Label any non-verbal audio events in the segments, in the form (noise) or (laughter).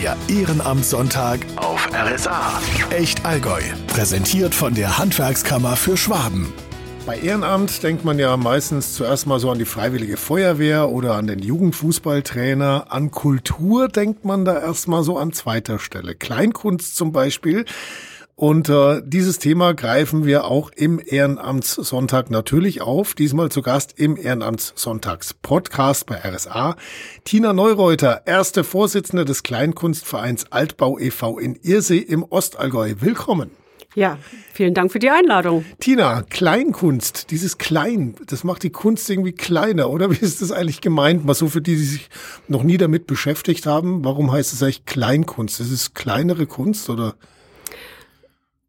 Der Ehrenamtssonntag auf RSA. Echt Allgäu. Präsentiert von der Handwerkskammer für Schwaben. Bei Ehrenamt denkt man ja meistens zuerst mal so an die Freiwillige Feuerwehr oder an den Jugendfußballtrainer. An Kultur denkt man da erstmal so an zweiter Stelle. Kleinkunst zum Beispiel. Und äh, dieses Thema greifen wir auch im Ehrenamtssonntag natürlich auf. Diesmal zu Gast im Ehrenamtssonntags-Podcast bei RSA. Tina Neureuter, erste Vorsitzende des Kleinkunstvereins Altbau e.V. in Irsee im Ostallgäu. Willkommen. Ja, vielen Dank für die Einladung. Tina, Kleinkunst, dieses Klein, das macht die Kunst irgendwie kleiner, oder? Wie ist das eigentlich gemeint? Mal so für die, die sich noch nie damit beschäftigt haben, warum heißt es eigentlich Kleinkunst? Ist es kleinere Kunst oder?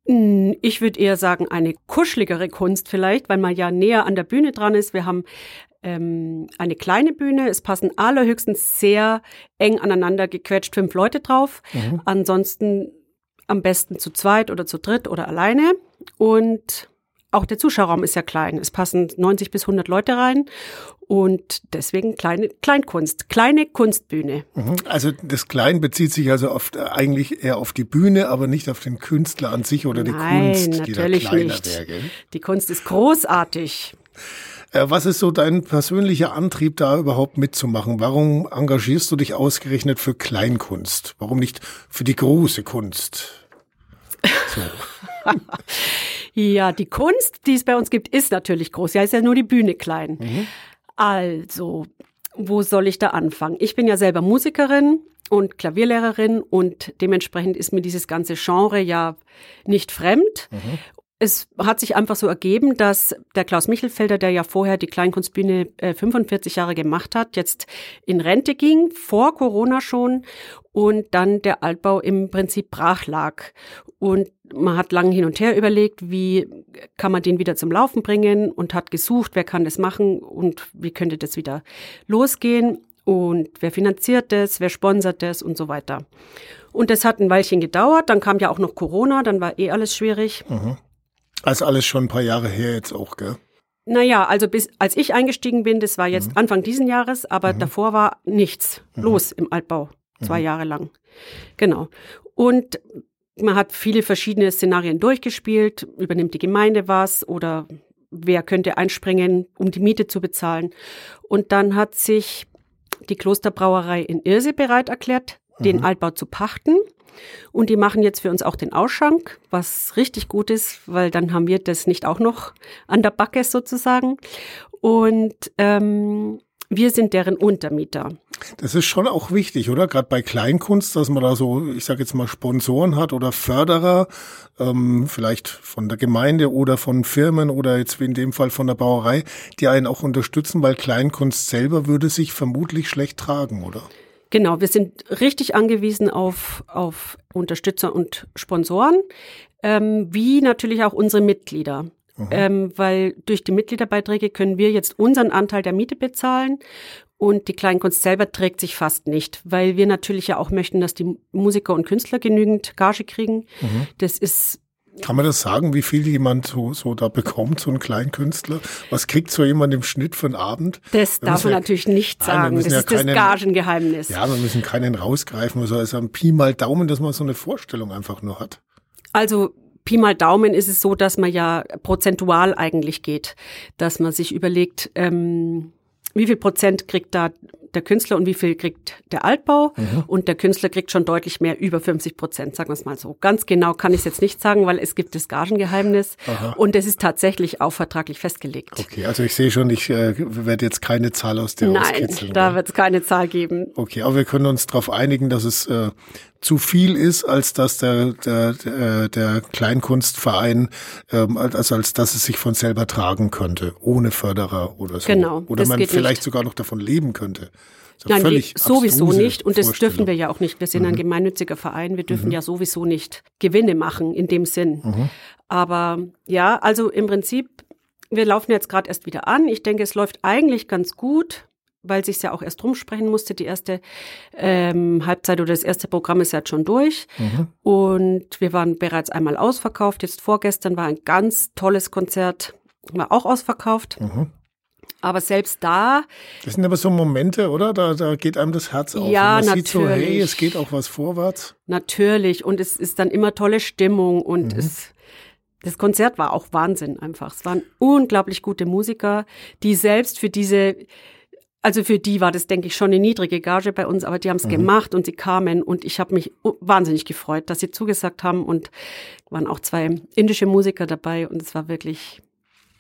Hm, ich würde eher sagen, eine kuscheligere Kunst vielleicht, weil man ja näher an der Bühne dran ist. Wir haben ähm, eine kleine Bühne. Es passen allerhöchstens sehr eng aneinander gequetscht fünf Leute drauf. Mhm. Ansonsten am besten zu zweit oder zu dritt oder alleine. Und auch der Zuschauerraum ist ja klein. Es passen 90 bis 100 Leute rein und deswegen kleine Kleinkunst, kleine Kunstbühne. Mhm. Also das Klein bezieht sich also oft äh, eigentlich eher auf die Bühne, aber nicht auf den Künstler an sich oder die Nein, Kunst, die natürlich da kleiner nicht. Wäre, die Kunst ist großartig. Äh, was ist so dein persönlicher Antrieb, da überhaupt mitzumachen? Warum engagierst du dich ausgerechnet für Kleinkunst? Warum nicht für die große Kunst? So. (laughs) ja, die Kunst, die es bei uns gibt, ist natürlich groß. Ja, ist ja nur die Bühne klein. Mhm. Also, wo soll ich da anfangen? Ich bin ja selber Musikerin und Klavierlehrerin und dementsprechend ist mir dieses ganze Genre ja nicht fremd. Mhm es hat sich einfach so ergeben, dass der Klaus Michelfelder, der ja vorher die Kleinkunstbühne äh, 45 Jahre gemacht hat, jetzt in Rente ging, vor Corona schon, und dann der Altbau im Prinzip brach lag. Und man hat lang hin und her überlegt, wie kann man den wieder zum Laufen bringen und hat gesucht, wer kann das machen und wie könnte das wieder losgehen und wer finanziert das, wer sponsert das und so weiter. Und das hat ein Weilchen gedauert, dann kam ja auch noch Corona, dann war eh alles schwierig. Mhm. Also alles schon ein paar Jahre her jetzt auch, gell? Naja, also bis als ich eingestiegen bin, das war jetzt mhm. Anfang diesen Jahres, aber mhm. davor war nichts mhm. los im Altbau, zwei mhm. Jahre lang. Genau. Und man hat viele verschiedene Szenarien durchgespielt, übernimmt die Gemeinde was oder wer könnte einspringen, um die Miete zu bezahlen. Und dann hat sich die Klosterbrauerei in Irse bereit erklärt, den mhm. Altbau zu pachten. Und die machen jetzt für uns auch den Ausschank, was richtig gut ist, weil dann haben wir das nicht auch noch an der Backe sozusagen. Und ähm, wir sind deren Untermieter. Das ist schon auch wichtig, oder? Gerade bei Kleinkunst, dass man da so, ich sage jetzt mal, Sponsoren hat oder Förderer, ähm, vielleicht von der Gemeinde oder von Firmen oder jetzt wie in dem Fall von der Brauerei, die einen auch unterstützen, weil Kleinkunst selber würde sich vermutlich schlecht tragen, oder? Genau, wir sind richtig angewiesen auf, auf Unterstützer und Sponsoren, ähm, wie natürlich auch unsere Mitglieder. Ähm, weil durch die Mitgliederbeiträge können wir jetzt unseren Anteil der Miete bezahlen und die Kleinkunst selber trägt sich fast nicht, weil wir natürlich ja auch möchten, dass die Musiker und Künstler genügend Gage kriegen. Mhm. Das ist kann man das sagen, wie viel jemand so, so da bekommt, so ein Kleinkünstler? Was kriegt so jemand im Schnitt für einen Abend? Das darf man ja, natürlich nicht sagen. Das ja ist keinen, das Gagengeheimnis. Ja, wir müssen keinen rausgreifen. Also, also ein Pi mal Daumen, dass man so eine Vorstellung einfach nur hat. Also Pi mal Daumen ist es so, dass man ja prozentual eigentlich geht. Dass man sich überlegt, ähm, wie viel Prozent kriegt da der Künstler und wie viel kriegt der Altbau. Mhm. Und der Künstler kriegt schon deutlich mehr, über 50 Prozent, sagen wir es mal so. Ganz genau kann ich es jetzt nicht sagen, weil es gibt das Gagengeheimnis Aha. und es ist tatsächlich auch vertraglich festgelegt. Okay, also ich sehe schon, ich äh, werde jetzt keine Zahl aus der Nein, da wird es keine Zahl geben. Okay, aber wir können uns darauf einigen, dass es äh, zu viel ist, als dass der, der, der, der Kleinkunstverein, ähm, also als dass es sich von selber tragen könnte, ohne Förderer oder so. Genau. Oder man vielleicht nicht. sogar noch davon leben könnte. Nein, wir, sowieso nicht. Und das dürfen wir ja auch nicht. Wir sind mhm. ein gemeinnütziger Verein. Wir dürfen mhm. ja sowieso nicht Gewinne machen in dem Sinn. Mhm. Aber ja, also im Prinzip, wir laufen jetzt gerade erst wieder an. Ich denke, es läuft eigentlich ganz gut weil sich ja auch erst rumsprechen musste. Die erste ähm, Halbzeit oder das erste Programm ist ja jetzt schon durch. Mhm. Und wir waren bereits einmal ausverkauft. Jetzt vorgestern war ein ganz tolles Konzert, war auch ausverkauft. Mhm. Aber selbst da. Das sind aber so Momente, oder? Da, da geht einem das Herz auf. Ja, man natürlich. sieht so, hey, es geht auch was vorwärts. Natürlich. Und es ist dann immer tolle Stimmung und mhm. es, das Konzert war auch Wahnsinn einfach. Es waren unglaublich gute Musiker, die selbst für diese, also für die war das, denke ich, schon eine niedrige Gage bei uns, aber die haben es mhm. gemacht und sie kamen und ich habe mich wahnsinnig gefreut, dass sie zugesagt haben und waren auch zwei indische Musiker dabei und es war wirklich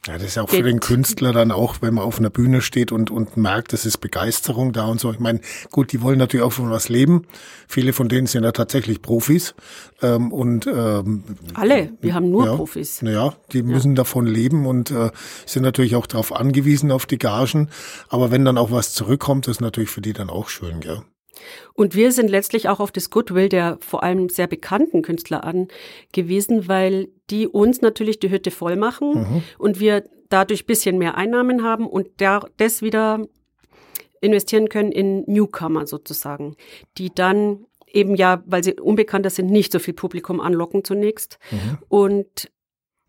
ja, das ist ja auch für den Künstler dann auch, wenn man auf einer Bühne steht und, und merkt, es ist Begeisterung da und so. Ich meine, gut, die wollen natürlich auch von was leben. Viele von denen sind ja tatsächlich Profis. Ähm, und ähm, Alle, wir haben nur ja, Profis. Naja, die müssen ja. davon leben und äh, sind natürlich auch darauf angewiesen, auf die Gagen. Aber wenn dann auch was zurückkommt, ist natürlich für die dann auch schön, gell? Und wir sind letztlich auch auf das Goodwill der vor allem sehr bekannten Künstler angewiesen, weil die uns natürlich die Hütte voll machen mhm. und wir dadurch bisschen mehr Einnahmen haben und das wieder investieren können in Newcomer sozusagen, die dann eben ja, weil sie unbekannter sind, nicht so viel Publikum anlocken zunächst. Mhm. Und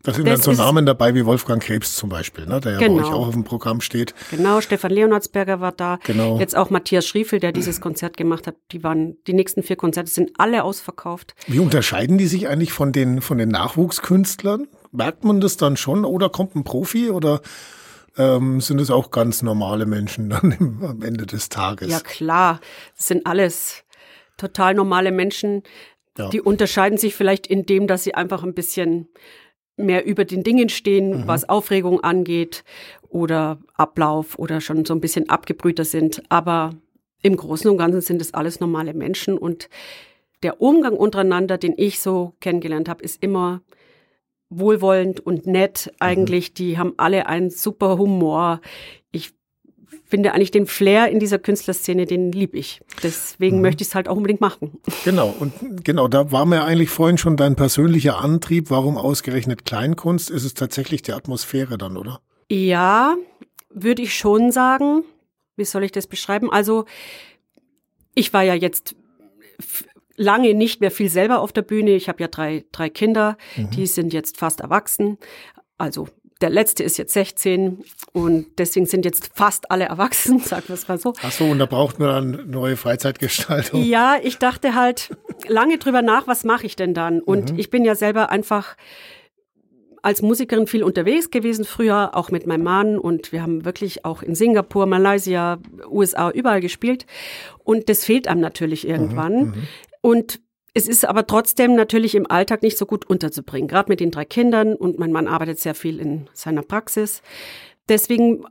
da sind das dann so Namen dabei wie Wolfgang Krebs zum Beispiel, ne, der ja genau. bei euch auch auf dem Programm steht. Genau, Stefan Leonardsberger war da. Genau. Jetzt auch Matthias Schriefel, der dieses Konzert gemacht hat. Die waren, die nächsten vier Konzerte sind alle ausverkauft. Wie unterscheiden die sich eigentlich von den, von den Nachwuchskünstlern? Merkt man das dann schon oder kommt ein Profi oder ähm, sind es auch ganz normale Menschen dann (laughs) im, am Ende des Tages? Ja klar, das sind alles total normale Menschen. Ja. Die unterscheiden sich vielleicht in dem, dass sie einfach ein bisschen mehr über den Dingen stehen, mhm. was Aufregung angeht oder Ablauf oder schon so ein bisschen abgebrühter sind. Aber im Großen und Ganzen sind es alles normale Menschen und der Umgang untereinander, den ich so kennengelernt habe, ist immer wohlwollend und nett mhm. eigentlich. Mhm. Die haben alle einen super Humor. Ich finde eigentlich den Flair in dieser Künstlerszene, den lieb ich. Deswegen mhm. möchte ich es halt auch unbedingt machen. (laughs) Genau, und genau, da war mir eigentlich vorhin schon dein persönlicher Antrieb. Warum ausgerechnet Kleinkunst? Ist es tatsächlich die Atmosphäre dann, oder? Ja, würde ich schon sagen. Wie soll ich das beschreiben? Also, ich war ja jetzt lange nicht mehr viel selber auf der Bühne. Ich habe ja drei, drei Kinder, mhm. die sind jetzt fast erwachsen. Also der letzte ist jetzt 16 und deswegen sind jetzt fast alle erwachsen, (laughs) sagen wir es mal so. Ach so, und da braucht man dann neue Freizeitgestaltung. Ja, ich dachte halt lange drüber nach, was mache ich denn dann? Und mhm. ich bin ja selber einfach als Musikerin viel unterwegs gewesen früher, auch mit meinem Mann und wir haben wirklich auch in Singapur, Malaysia, USA überall gespielt und das fehlt einem natürlich irgendwann. Mhm, mhm. und es ist aber trotzdem natürlich im Alltag nicht so gut unterzubringen, gerade mit den drei Kindern und mein Mann arbeitet sehr viel in seiner Praxis. Deswegen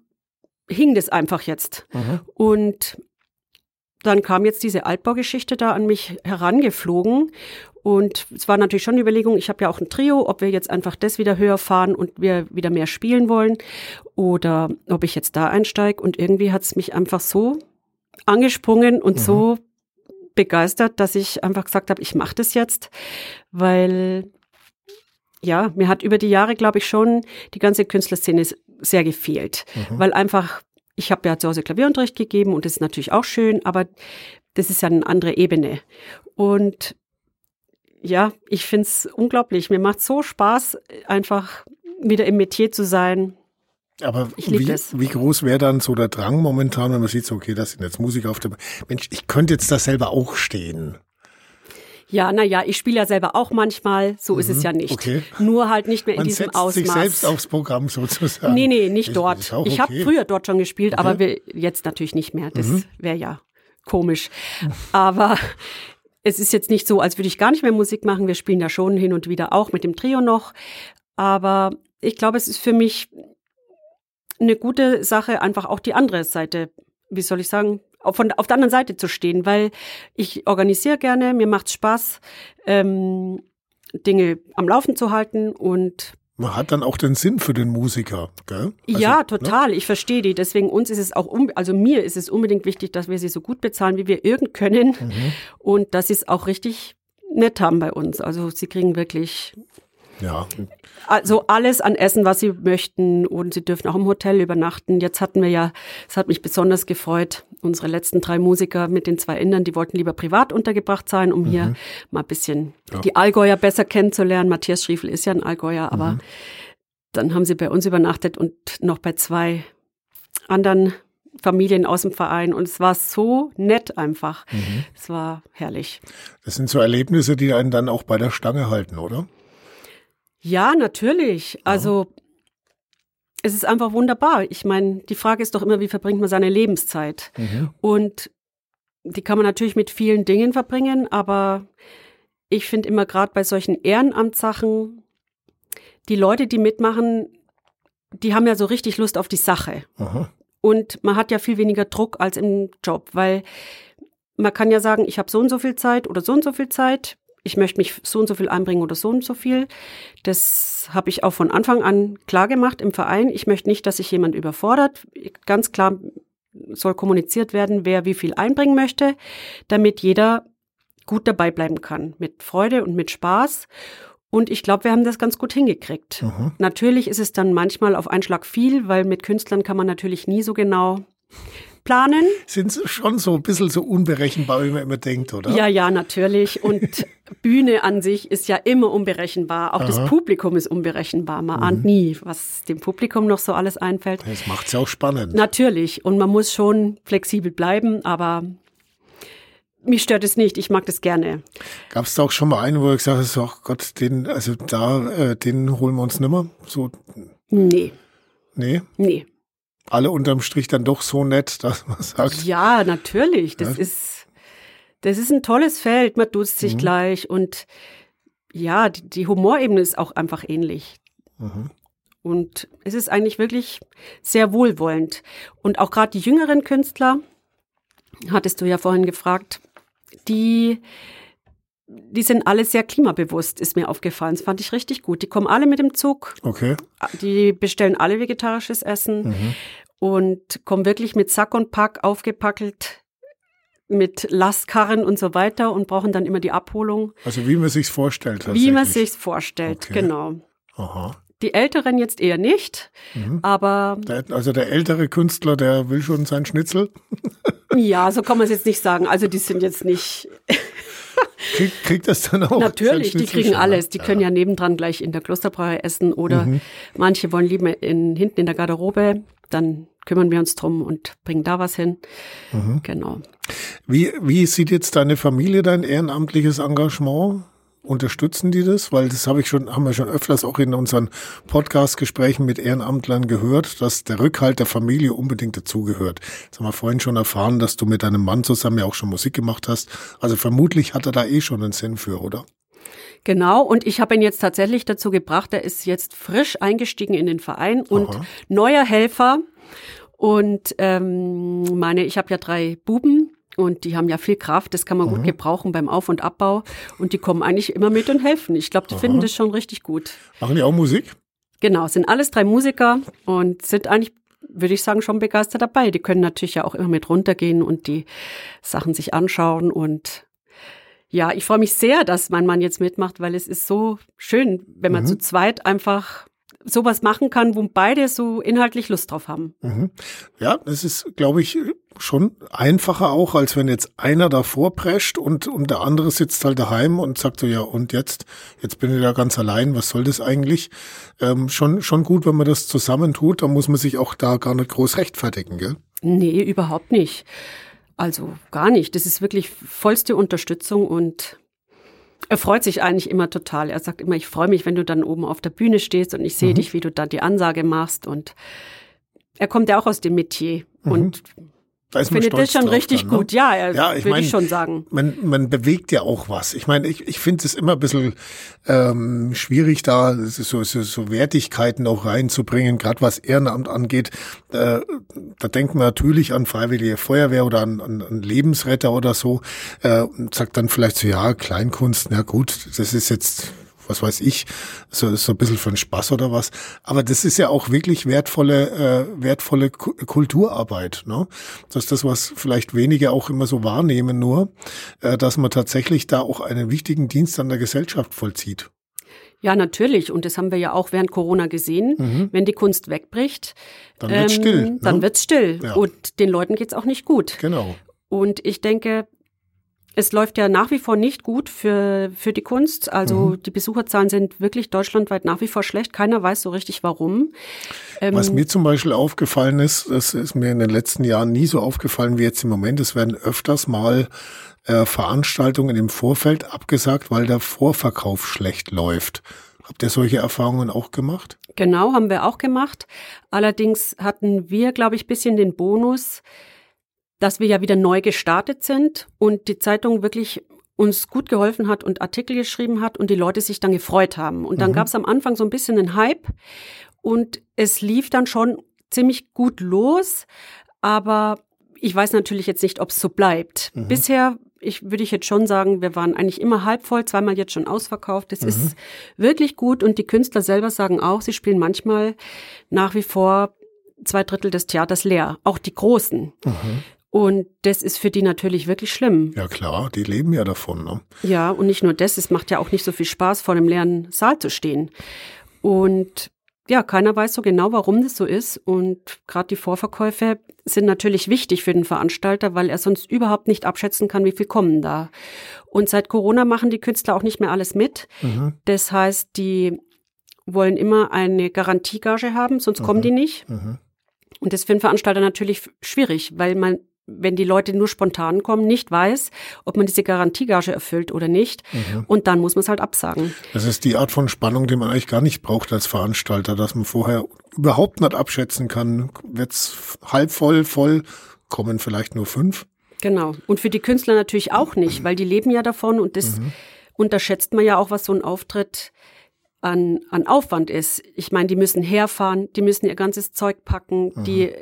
hing das einfach jetzt. Mhm. Und dann kam jetzt diese Altbaugeschichte da an mich herangeflogen. Und es war natürlich schon die Überlegung, ich habe ja auch ein Trio, ob wir jetzt einfach das wieder höher fahren und wir wieder mehr spielen wollen oder ob ich jetzt da einsteige. Und irgendwie hat es mich einfach so angesprungen und mhm. so begeistert, dass ich einfach gesagt habe, ich mache das jetzt, weil ja, mir hat über die Jahre, glaube ich, schon die ganze Künstlerszene sehr gefehlt, mhm. weil einfach ich habe ja zu Hause Klavierunterricht gegeben und das ist natürlich auch schön, aber das ist ja eine andere Ebene. Und ja, ich finde es unglaublich. Mir macht so Spaß, einfach wieder im Metier zu sein, aber wie, wie, groß wäre dann so der Drang momentan, wenn man sieht, so, okay, das sind jetzt Musiker auf der, Mensch, ich könnte jetzt da selber auch stehen. Ja, na ja, ich spiele ja selber auch manchmal, so mhm, ist es mhm, ja nicht. Okay. Nur halt nicht mehr in Man diesem setzt Ausmaß. sich selbst aufs Programm sozusagen. Nee, nee, nicht dort. ich okay. habe früher dort schon gespielt, okay. aber wir, jetzt natürlich nicht mehr. Das mhm. wäre ja komisch. Aber es ist jetzt nicht so, als würde ich gar nicht mehr Musik machen. Wir spielen da schon hin und wieder auch mit dem Trio noch. Aber ich glaube, es ist für mich eine gute Sache, einfach auch die andere Seite, wie soll ich sagen, auf, von, auf der anderen Seite zu stehen, weil ich organisiere gerne, mir macht Spaß, ähm, Dinge am Laufen zu halten und man hat dann auch den Sinn für den Musiker, gell? Also, ja, ne? total. Ne? Ich verstehe die. Deswegen uns ist es auch, also mir ist es unbedingt wichtig, dass wir sie so gut bezahlen, wie wir irgend können. Mhm. Und dass sie es auch richtig nett haben bei uns. Also sie kriegen wirklich ja. Also alles an Essen, was Sie möchten und Sie dürfen auch im Hotel übernachten. Jetzt hatten wir ja, es hat mich besonders gefreut, unsere letzten drei Musiker mit den zwei Indern, die wollten lieber privat untergebracht sein, um mhm. hier mal ein bisschen ja. die Allgäuer besser kennenzulernen. Matthias Schriefel ist ja ein Allgäuer, aber mhm. dann haben sie bei uns übernachtet und noch bei zwei anderen Familien aus dem Verein und es war so nett einfach. Mhm. Es war herrlich. Das sind so Erlebnisse, die einen dann auch bei der Stange halten, oder? Ja, natürlich. Ja. Also es ist einfach wunderbar. Ich meine, die Frage ist doch immer, wie verbringt man seine Lebenszeit? Mhm. Und die kann man natürlich mit vielen Dingen verbringen, aber ich finde immer gerade bei solchen Ehrenamtssachen, die Leute, die mitmachen, die haben ja so richtig Lust auf die Sache. Aha. Und man hat ja viel weniger Druck als im Job, weil man kann ja sagen, ich habe so und so viel Zeit oder so und so viel Zeit. Ich möchte mich so und so viel einbringen oder so und so viel. Das habe ich auch von Anfang an klar gemacht im Verein. Ich möchte nicht, dass sich jemand überfordert. Ganz klar soll kommuniziert werden, wer wie viel einbringen möchte, damit jeder gut dabei bleiben kann, mit Freude und mit Spaß. Und ich glaube, wir haben das ganz gut hingekriegt. Mhm. Natürlich ist es dann manchmal auf einen Schlag viel, weil mit Künstlern kann man natürlich nie so genau planen. Sind schon so ein bisschen so unberechenbar, wie man immer denkt, oder? Ja, ja, natürlich. Und (laughs) Bühne an sich ist ja immer unberechenbar. Auch Aha. das Publikum ist unberechenbar. Man mhm. ahnt nie, was dem Publikum noch so alles einfällt. Das macht es ja auch spannend. Natürlich. Und man muss schon flexibel bleiben, aber mich stört es nicht, ich mag das gerne. Gab es da auch schon mal einen, wo du gesagt hast, ach Gott, den, also da, äh, den holen wir uns nimmer? So. Nee. Nee? Nee. Alle unterm Strich dann doch so nett, (laughs) dass man sagt. Ja, natürlich. Das ja. ist, das ist ein tolles Feld, man duzt sich mhm. gleich und ja, die, die, Humorebene ist auch einfach ähnlich. Mhm. Und es ist eigentlich wirklich sehr wohlwollend. Und auch gerade die jüngeren Künstler, hattest du ja vorhin gefragt, die, die sind alle sehr klimabewusst, ist mir aufgefallen. Das fand ich richtig gut. Die kommen alle mit dem Zug. Okay. Die bestellen alle vegetarisches Essen mhm. und kommen wirklich mit Sack und Pack aufgepackelt mit Lastkarren und so weiter und brauchen dann immer die Abholung. Also wie man sich's vorstellt. Wie man sich's vorstellt, okay. genau. Aha. Die Älteren jetzt eher nicht, mhm. aber. Der, also der ältere Künstler, der will schon sein Schnitzel. ja, so kann man es jetzt nicht sagen. Also die sind jetzt nicht. (laughs) Krieg, kriegt das dann auch? Natürlich, die kriegen alles. Die ja. können ja nebendran gleich in der Klosterbrauerei essen oder mhm. manche wollen lieber in, hinten in der Garderobe. Dann kümmern wir uns drum und bringen da was hin. Mhm. Genau. Wie, wie sieht jetzt deine Familie dein ehrenamtliches Engagement? Unterstützen die das? Weil das habe ich schon, haben wir schon öfters auch in unseren Podcast-Gesprächen mit Ehrenamtlern gehört, dass der Rückhalt der Familie unbedingt dazugehört. Das haben wir vorhin schon erfahren, dass du mit deinem Mann zusammen ja auch schon Musik gemacht hast. Also vermutlich hat er da eh schon einen Sinn für, oder? Genau, und ich habe ihn jetzt tatsächlich dazu gebracht, er ist jetzt frisch eingestiegen in den Verein und Aha. neuer Helfer. Und ähm, meine, ich habe ja drei Buben und die haben ja viel Kraft, das kann man mhm. gut gebrauchen beim Auf- und Abbau. Und die kommen eigentlich immer mit und helfen. Ich glaube, die Aha. finden das schon richtig gut. Machen die auch Musik? Genau, sind alles drei Musiker und sind eigentlich, würde ich sagen, schon begeistert dabei. Die können natürlich ja auch immer mit runtergehen und die Sachen sich anschauen. Und ja, ich freue mich sehr, dass mein Mann jetzt mitmacht, weil es ist so schön, wenn man mhm. zu zweit einfach sowas machen kann, wo beide so inhaltlich Lust drauf haben. Mhm. Ja, das ist, glaube ich, schon einfacher auch, als wenn jetzt einer davor prescht und, und der andere sitzt halt daheim und sagt so, ja, und jetzt, jetzt bin ich da ganz allein, was soll das eigentlich? Ähm, schon, schon gut, wenn man das zusammentut, da muss man sich auch da gar nicht groß rechtfertigen, gell? Nee, überhaupt nicht. Also gar nicht. Das ist wirklich vollste Unterstützung und er freut sich eigentlich immer total. Er sagt immer, ich freue mich, wenn du dann oben auf der Bühne stehst und ich sehe mhm. dich, wie du da die Ansage machst. Und er kommt ja auch aus dem Metier. Mhm. Und da ist man Findet das schon richtig dann, ne? gut, ja, ja ich würde ich schon sagen. Man, man bewegt ja auch was. Ich meine, ich, ich finde es immer ein bisschen ähm, schwierig, da so, so, so Wertigkeiten auch reinzubringen, gerade was Ehrenamt angeht. Äh, da denkt man natürlich an Freiwillige Feuerwehr oder an, an, an Lebensretter oder so. Äh, sagt dann vielleicht so, ja, Kleinkunst, na gut, das ist jetzt was weiß ich, so, so ein bisschen für den Spaß oder was. Aber das ist ja auch wirklich wertvolle, äh, wertvolle Kulturarbeit. Ne? Das ist das, was vielleicht wenige auch immer so wahrnehmen, nur, äh, dass man tatsächlich da auch einen wichtigen Dienst an der Gesellschaft vollzieht. Ja, natürlich. Und das haben wir ja auch während Corona gesehen. Mhm. Wenn die Kunst wegbricht, dann wird's ähm, still. Ne? Dann wird's still. Ja. Und den Leuten geht's auch nicht gut. Genau. Und ich denke, es läuft ja nach wie vor nicht gut für, für die Kunst. Also mhm. die Besucherzahlen sind wirklich deutschlandweit nach wie vor schlecht. Keiner weiß so richtig warum. Ähm, Was mir zum Beispiel aufgefallen ist, das ist mir in den letzten Jahren nie so aufgefallen wie jetzt im Moment, es werden öfters mal äh, Veranstaltungen im Vorfeld abgesagt, weil der Vorverkauf schlecht läuft. Habt ihr solche Erfahrungen auch gemacht? Genau, haben wir auch gemacht. Allerdings hatten wir, glaube ich, bisschen den Bonus, dass wir ja wieder neu gestartet sind und die Zeitung wirklich uns gut geholfen hat und Artikel geschrieben hat und die Leute sich dann gefreut haben. Und dann mhm. gab es am Anfang so ein bisschen einen Hype und es lief dann schon ziemlich gut los, aber ich weiß natürlich jetzt nicht, ob es so bleibt. Mhm. Bisher ich würde ich jetzt schon sagen, wir waren eigentlich immer halb voll, zweimal jetzt schon ausverkauft. Das mhm. ist wirklich gut und die Künstler selber sagen auch, sie spielen manchmal nach wie vor zwei Drittel des Theaters leer, auch die großen. Mhm. Und das ist für die natürlich wirklich schlimm. Ja klar, die leben ja davon. Ne? Ja, und nicht nur das, es macht ja auch nicht so viel Spaß, vor einem leeren Saal zu stehen. Und ja, keiner weiß so genau, warum das so ist. Und gerade die Vorverkäufe sind natürlich wichtig für den Veranstalter, weil er sonst überhaupt nicht abschätzen kann, wie viel kommen da. Und seit Corona machen die Künstler auch nicht mehr alles mit. Mhm. Das heißt, die wollen immer eine Garantiegage haben, sonst mhm. kommen die nicht. Mhm. Und das ist für den Veranstalter natürlich schwierig, weil man wenn die Leute nur spontan kommen, nicht weiß, ob man diese Garantiegage erfüllt oder nicht. Mhm. Und dann muss man es halt absagen. Das ist die Art von Spannung, die man eigentlich gar nicht braucht als Veranstalter, dass man vorher überhaupt nicht abschätzen kann, wird's halb voll, voll, kommen vielleicht nur fünf. Genau. Und für die Künstler natürlich auch nicht, weil die leben ja davon und das mhm. unterschätzt man ja auch, was so ein Auftritt an, an Aufwand ist. Ich meine, die müssen herfahren, die müssen ihr ganzes Zeug packen, mhm. die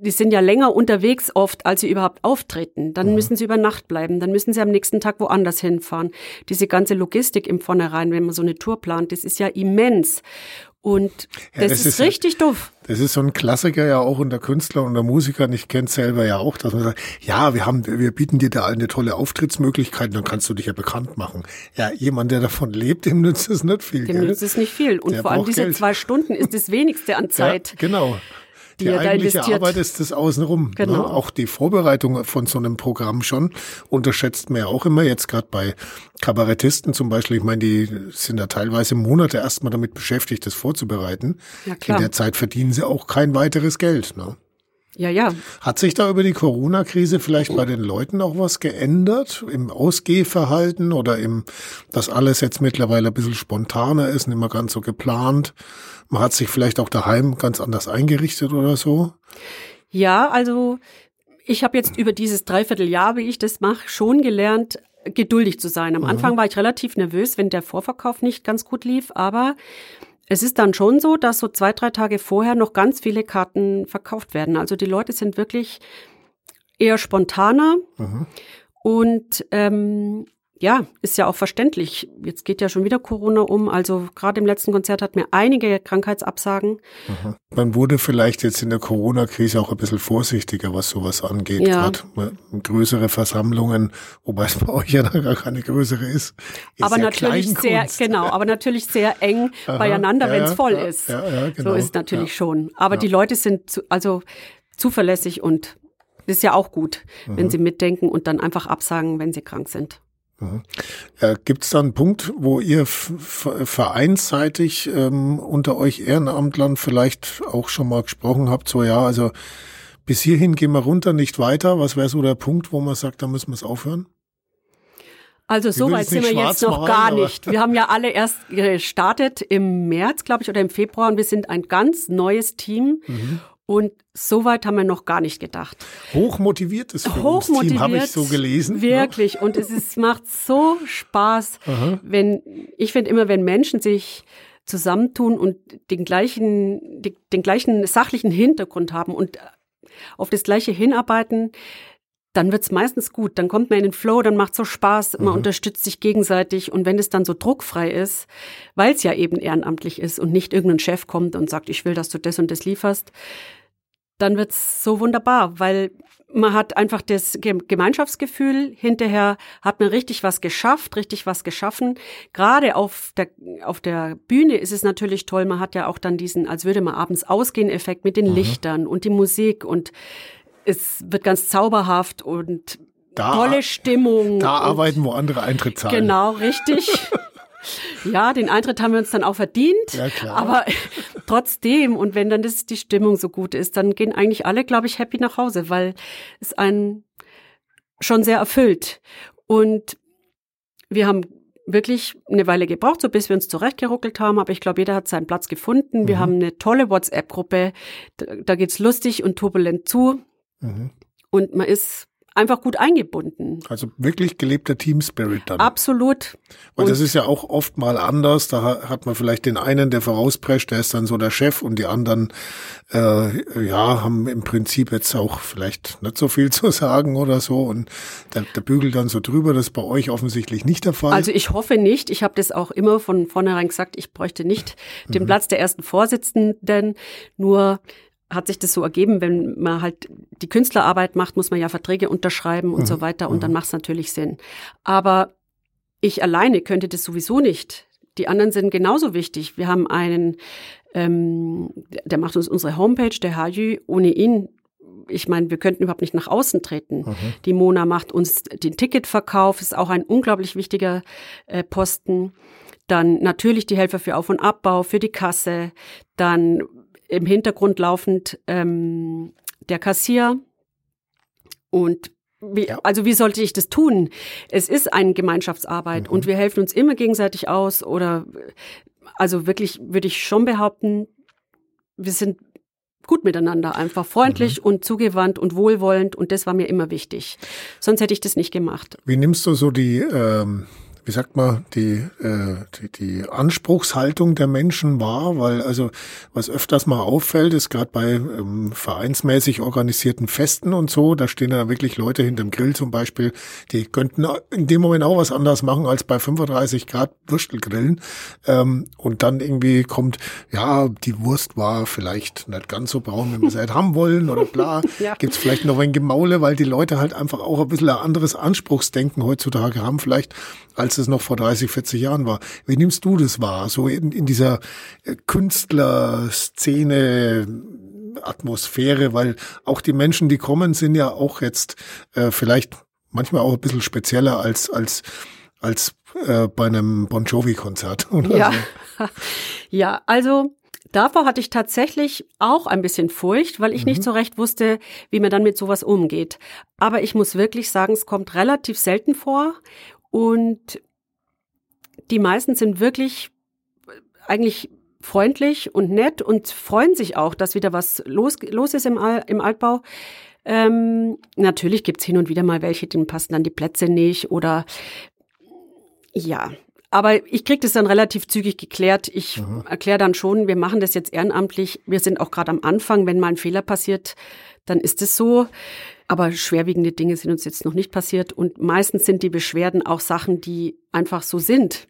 die sind ja länger unterwegs oft, als sie überhaupt auftreten. Dann mhm. müssen sie über Nacht bleiben, dann müssen sie am nächsten Tag woanders hinfahren. Diese ganze Logistik im Vornherein, wenn man so eine Tour plant, das ist ja immens. Und ja, das, das, ist, ist richtig doof. Das ist so ein Klassiker ja auch unter Künstler und der Musiker. Ich kenne selber ja auch, dass man sagt, ja, wir haben, wir bieten dir da eine tolle Auftrittsmöglichkeit, dann kannst du dich ja bekannt machen. Ja, jemand, der davon lebt, dem nützt es nicht viel. Dem nützt es nicht viel. Und der vor allem diese Geld. zwei Stunden ist das wenigste an Zeit. Ja, genau die, die eigentliche Arbeit ist das Außenrum. Ne? Genau. Ne? Auch die Vorbereitung von so einem Programm schon unterschätzt man ja auch immer. Jetzt gerade bei Kabarettisten zum Beispiel, ich meine, die sind da teilweise Monate erstmal damit beschäftigt, das vorzubereiten. Ja, klar. In der Zeit verdienen sie auch kein weiteres Geld. Ne? Ja, ja. Hat sich da über die Corona-Krise vielleicht bei den Leuten auch was geändert? Im Ausgehverhalten oder im, dass alles jetzt mittlerweile ein bisschen spontaner ist, nicht mehr ganz so geplant? Man hat sich vielleicht auch daheim ganz anders eingerichtet oder so? Ja, also ich habe jetzt über dieses Dreivierteljahr, wie ich das mache, schon gelernt, geduldig zu sein. Am mhm. Anfang war ich relativ nervös, wenn der Vorverkauf nicht ganz gut lief, aber es ist dann schon so, dass so zwei, drei Tage vorher noch ganz viele Karten verkauft werden. Also die Leute sind wirklich eher spontaner mhm. und ähm, ja, ist ja auch verständlich. Jetzt geht ja schon wieder Corona um. Also gerade im letzten Konzert hat mir einige Krankheitsabsagen. Mhm. Man wurde vielleicht jetzt in der Corona-Krise auch ein bisschen vorsichtiger, was sowas angeht. Ja. Gerade größere Versammlungen, wobei es (laughs) bei euch ja gar keine größere ist. ist aber natürlich sehr, genau, aber natürlich sehr eng Aha, beieinander, ja, wenn es voll ja, ist. Ja, genau, so ist natürlich schon. Aber die Leute sind zu, also zuverlässig und ist ja auch gut, mhm. wenn sie mitdenken und dann einfach absagen, wenn sie krank sind. Mhm. Äh, Gibt es da einen Punkt, wo ihr vereinsseitig ähm, unter euch Ehrenamtlern vielleicht auch schon mal gesprochen habt, so ja, also bis hierhin gehen wir runter, nicht weiter. Was wäre so der Punkt, wo man sagt, da müssen wir es aufhören? Also so weit sind wir jetzt noch malen, gar nicht. Wir haben ja alle erst gestartet im März, glaube ich, oder im Februar und wir sind ein ganz neues Team. Mhm. Und so weit haben wir noch gar nicht gedacht. Hochmotiviertes Hochmotiviert, habe ich so gelesen. Ne? Wirklich. Und es ist, macht so Spaß, Aha. wenn, ich finde immer, wenn Menschen sich zusammentun und den gleichen, die, den gleichen sachlichen Hintergrund haben und auf das Gleiche hinarbeiten, dann wird's meistens gut. Dann kommt man in den Flow, dann macht so Spaß, man mhm. unterstützt sich gegenseitig. Und wenn es dann so druckfrei ist, weil es ja eben ehrenamtlich ist und nicht irgendein Chef kommt und sagt, ich will, dass du das und das lieferst, dann wird's so wunderbar, weil man hat einfach das Gemeinschaftsgefühl. Hinterher hat man richtig was geschafft, richtig was geschaffen. Gerade auf der, auf der Bühne ist es natürlich toll. Man hat ja auch dann diesen, als würde man abends ausgehen, Effekt mit den mhm. Lichtern und die Musik und es wird ganz zauberhaft und da, tolle Stimmung. Da arbeiten, wo andere Eintritt zahlen. Genau, richtig. (laughs) Ja, den Eintritt haben wir uns dann auch verdient. Ja, klar. Aber (laughs) trotzdem, und wenn dann das, die Stimmung so gut ist, dann gehen eigentlich alle, glaube ich, happy nach Hause, weil es einen schon sehr erfüllt. Und wir haben wirklich eine Weile gebraucht, so bis wir uns zurechtgeruckelt haben, aber ich glaube, jeder hat seinen Platz gefunden. Wir Mhm. haben eine tolle WhatsApp-Gruppe, da, da geht's lustig und turbulent zu Mhm. und man ist einfach gut eingebunden. Also wirklich gelebter Team Spirit dann. Absolut. Weil das Und- ist ja auch oft mal anders. Da ha- hat man vielleicht den einen, der vorausprescht, der ist dann so der Chef und die anderen, äh, ja, haben im Prinzip jetzt auch vielleicht nicht so viel (laughs) zu sagen oder so und der, der bügelt dann so drüber. Das ist bei euch offensichtlich nicht der Fall. Also ich hoffe nicht. Ich habe das auch immer von vornherein gesagt, ich bräuchte nicht den Mhm. Platz der ersten Vorsitzenden. Nur hat sich das so ergeben, wenn man halt die Künstlerarbeit macht, muss man ja Verträge unterschreiben und Mhm. so weiter und dann macht es natürlich Sinn. Aber ich alleine könnte das sowieso nicht. Die anderen sind genauso wichtig. Wir haben einen, ähm, der macht uns unsere Homepage, der Hajü. Ohne ihn, ich meine, wir könnten überhaupt nicht nach außen treten. Mhm. Die Mona macht uns den Ticketverkauf, ist auch ein unglaublich wichtiger äh, Posten. Dann natürlich die Helfer für Auf- und Abbau, für die Kasse. Dann im Hintergrund laufend ähm, der Kassier. Und wie, Ja. also wie sollte ich das tun? Es ist eine Gemeinschaftsarbeit und wir helfen uns immer gegenseitig aus oder also wirklich würde ich schon behaupten, wir sind gut miteinander, einfach freundlich und zugewandt und wohlwollend und das war mir immer wichtig. Sonst hätte ich das nicht gemacht. Wie nimmst du so die, ähm, wie sagt man, die, äh, die, die Anspruchshaltung der Menschen wahr? Weil also was öfters mal auffällt, ist gerade bei ähm, vereinsmäßig organisierten Festen und so, da stehen da wirklich Leute hinterm Grill zum Beispiel, die könnten in dem Moment auch was anderes machen als bei 35 Grad Würstelgrillen. Ähm, und dann irgendwie kommt, ja, die Wurst war vielleicht nicht ganz so braun, wie wir sie hätte haben wollen oder bla. (laughs) Ja. Gibt's vielleicht noch ein Gemaule, weil die Leute halt einfach auch ein bisschen ein anderes Anspruchsdenken heutzutage haben, vielleicht als es noch vor 30, 40 Jahren war. Wie nimmst du das wahr? So in, in dieser äh, Künstlerszene, Atmosphäre, weil auch die Menschen, die kommen, sind ja auch jetzt äh, vielleicht manchmal auch ein bisschen spezieller als, als, als äh, bei einem Bon Jovi-Konzert. (laughs) Ja. so. (laughs) ja, also davor hatte ich tatsächlich auch ein bisschen Furcht, weil ich nicht so recht wusste, wie man dann mit sowas umgeht. Aber ich muss wirklich sagen, es kommt relativ selten vor und die meisten sind wirklich eigentlich freundlich und nett und freuen sich auch, dass wieder was los, los ist im, Al im Altbau. Ähm, natürlich gibt's hin und wieder mal welche, denen passen dann die Plätze nicht oder ja. Aber ich kriege das dann relativ zügig geklärt. Ich erkläre dann schon, wir machen das jetzt ehrenamtlich. Wir sind auch gerade am Anfang. Wenn mal ein Fehler passiert, dann ist es so. Aber schwerwiegende Dinge sind uns jetzt noch nicht passiert. Und meistens sind die Beschwerden auch Sachen, die einfach so sind.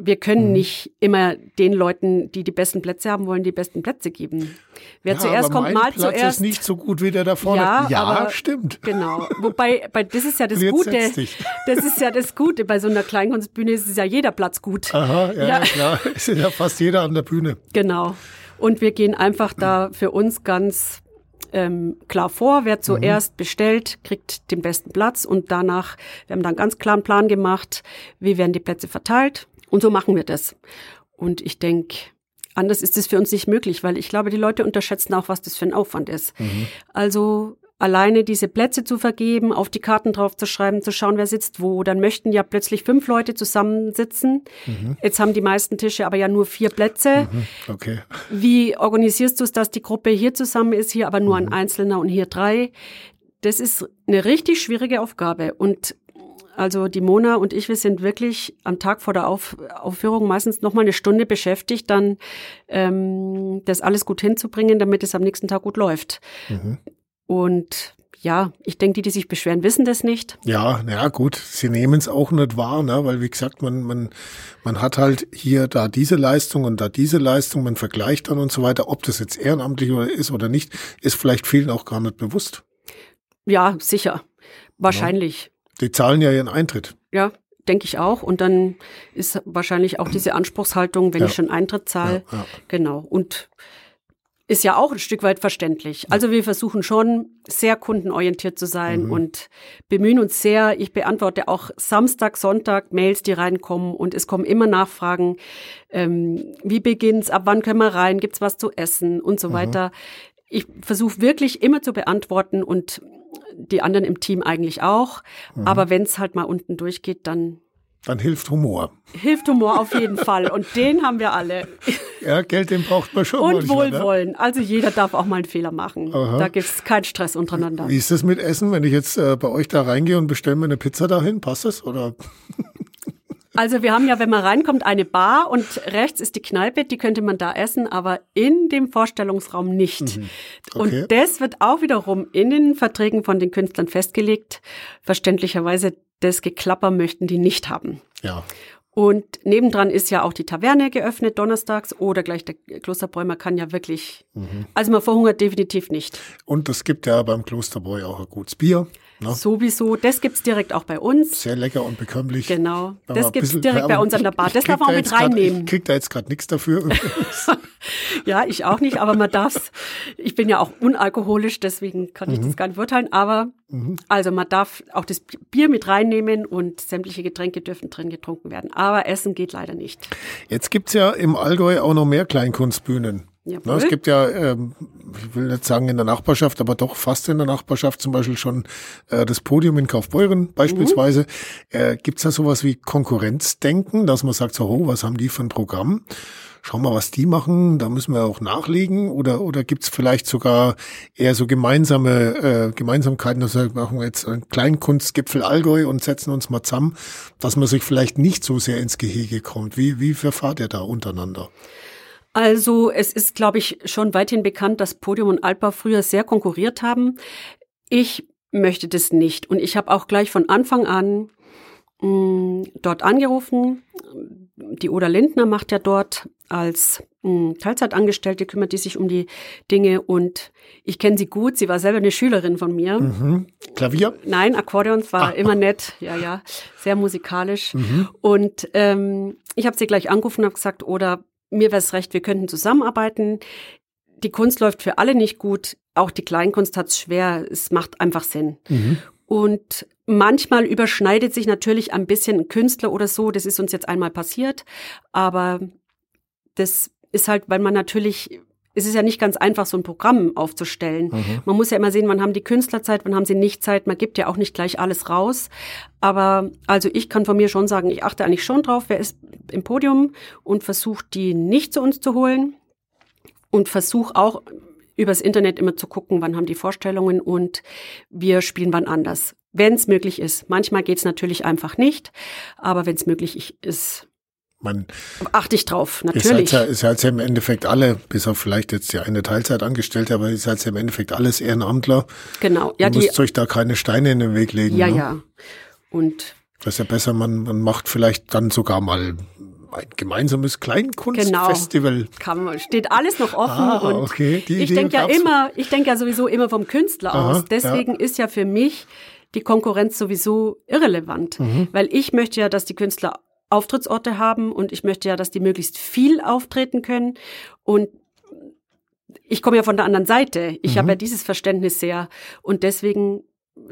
Wir können nicht immer den Leuten, die die besten Plätze haben wollen, die besten Plätze geben. Wer Ja, zuerst kommt, mal Platz zuerst. ist nicht so gut wie der da vorne. Ja, aber- stimmt. Genau. Wobei, bei, das ist ja das Gute. Das ist ja das Gute. Bei so einer Kleinkunstbühne ist es ja jeder Platz gut. Aha, ja, Ja. klar. Ist ja fast jeder an der Bühne. Genau. Und wir gehen einfach da für uns ganz ähm, klar vor. Wer zuerst bestellt, kriegt den besten Platz und danach, wir haben dann ganz klaren Plan gemacht, wie werden die Plätze verteilt und so machen wir das. Und ich denke, anders ist es für uns nicht möglich, weil ich glaube, die Leute unterschätzen auch, was das für ein Aufwand ist. Also alleine diese Plätze zu vergeben, auf die Karten drauf zu schreiben, zu schauen, wer sitzt wo. Dann möchten ja plötzlich fünf Leute zusammensitzen. Jetzt haben die meisten Tische aber ja nur vier Plätze. Okay. Wie organisierst du es, dass die Gruppe hier zusammen ist, hier aber nur ein Einzelner und hier drei? Das ist eine richtig schwierige Aufgabe. Und also die Mona und ich, wir sind wirklich am Tag vor der Auf Aufführung meistens noch mal eine Stunde beschäftigt, dann ähm, das alles gut hinzubringen, damit es am nächsten Tag gut läuft. Und ja, ich denke, die, die sich beschweren, wissen das nicht. Ja, na ja, gut, sie nehmen es auch nicht wahr, ne? weil wie gesagt, man, man, man hat halt hier da diese Leistung und da diese Leistung, man vergleicht dann und so weiter, ob das jetzt ehrenamtlich oder ist oder nicht, ist vielleicht vielen auch gar nicht bewusst. Ja, sicher. Wahrscheinlich. Die zahlen ja ihren Eintritt. Ja, denke ich auch. Und dann ist wahrscheinlich auch diese Anspruchshaltung, wenn Ja. ich schon Eintritt zahle. Ja, ja. Genau. Und ist ja auch ein Stück weit verständlich. Also wir versuchen schon sehr kundenorientiert zu sein mhm. und bemühen uns sehr. Ich beantworte auch Samstag, Sonntag Mails, die reinkommen und es kommen immer Nachfragen. Ähm, wie beginnt's? Ab wann können wir rein? Gibt's was zu essen und so mhm. weiter? Ich versuche wirklich immer zu beantworten und die anderen im Team eigentlich auch. Mhm. Aber wenn es halt mal unten durchgeht, dann dann hilft Humor. Hilft Humor auf jeden (laughs) Fall. Und den haben wir alle. Ja, Geld, den braucht man schon. Und manchmal, ne? Wohlwollen. Ne? Also jeder darf auch mal einen Fehler machen. Aha. Da gibt es keinen Stress untereinander. Wie ist das mit Essen? Wenn ich jetzt äh, bei euch da reingehe und bestelle mir eine Pizza dahin, passt das? Oder? Also wir haben ja, wenn man reinkommt, eine Bar und rechts ist die Kneipe, die könnte man da essen, aber in dem Vorstellungsraum nicht. Mhm. Okay. Und das wird auch wiederum in den Verträgen von den Künstlern festgelegt. Verständlicherweise das Geklapper möchten die nicht haben. Ja. Und nebendran ist ja auch die Taverne geöffnet donnerstags oder gleich der Klosterbräu. Man kann ja wirklich, mhm. also man verhungert definitiv nicht. Und es gibt ja beim Klosterbräu auch ein gutes Bier. Ne? Sowieso, das gibt's direkt auch bei uns. Sehr lecker und bekömmlich. Genau, das gibt's bisschen, direkt bei uns an der Bar. Das darf man auch mit reinnehmen. Grad, ich krieg da jetzt gerade nichts dafür. (laughs) ja, ich auch nicht, aber man darf's. Ich bin ja auch unalkoholisch, deswegen kann ich mhm. das gar nicht beurteilen. Aber mhm. also man darf auch das Bier mit reinnehmen und sämtliche Getränke dürfen drin getrunken werden. Aber Essen geht leider nicht. Jetzt gibt's ja im Allgäu auch noch mehr Kleinkunstbühnen. Na, es gibt ja, ähm, ich will nicht sagen in der Nachbarschaft, aber doch fast in der Nachbarschaft zum Beispiel schon äh, das Podium in Kaufbeuren beispielsweise. Mhm. Äh, Gibt es da sowas wie Konkurrenzdenken, dass man sagt, so, oh, was haben die für ein Programm? Schau mal, was die machen, da müssen wir auch nachlegen. Oder, oder gibt es vielleicht sogar eher so gemeinsame äh, Gemeinsamkeiten, dass wir machen jetzt einen Kleinkunstgipfel Allgäu und setzen uns mal zusammen, dass man sich vielleicht nicht so sehr ins Gehege kommt. Wie, wie verfahrt ihr da untereinander? Also es ist, glaube ich, schon weithin bekannt, dass Podium und Altbau früher sehr konkurriert haben. Ich möchte das nicht. Und ich habe auch gleich von Anfang an mh, mm, dort angerufen. Die Oda Lindner macht ja dort als mh, mm, Teilzeitangestellte, kümmert die sich um die Dinge und ich kenne sie gut. Sie war selber eine Schülerin von mir. Mhm. Klavier? Nein, Akkordeons war ah. immer nett. Ja, ja, sehr musikalisch. Mhm. Und ähm, ich habe sie gleich angerufen und habe gesagt, oder mir wäre es recht, wir könnten zusammenarbeiten. Die Kunst läuft für alle nicht gut. Auch die Kleinkunst hat es schwer. Es macht einfach Sinn. Mhm. Und manchmal überschneidet sich natürlich ein bisschen ein Künstler oder so. Das ist uns jetzt einmal passiert. Aber das ist halt, weil man natürlich es ist ja nicht ganz einfach, so ein Programm aufzustellen. Mhm. Man muss ja immer sehen, wann haben die Künstler Zeit, wann haben sie nicht Zeit. Man gibt ja auch nicht gleich alles raus. Aber also ich kann von mir schon sagen, ich achte eigentlich schon drauf, wer ist im Podium und versuche die nicht zu uns zu holen und versuche auch übers Internet immer zu gucken, wann haben die Vorstellungen und wir spielen wann anders. Wenn es möglich ist. Manchmal geht es natürlich einfach nicht, aber wenn es möglich ist, man achte ich drauf, natürlich. Ist halt, ist halt ja im Endeffekt alle, bis auf vielleicht jetzt die eine Teilzeitangestellte, aber ist halt ja im Endeffekt alles Ehrenamtler. Genau. Ja, Ihr müsst euch da keine Steine in den Weg legen. Ja, ne? ja. Und das ist ja besser, man, man macht vielleicht dann sogar mal ein gemeinsames Kleinkunstfestival. Genau. Steht alles noch offen. Ah, okay. Die ich denke ja immer, ich denke ja sowieso immer vom Künstler Aha, aus. Deswegen ja. ist ja für mich die Konkurrenz sowieso irrelevant, mhm. weil ich möchte ja, dass die Künstler Auftrittsorte haben und ich möchte ja, dass die möglichst viel auftreten können und ich komme ja von der anderen Seite. Ich mhm. habe ja dieses Verständnis sehr und deswegen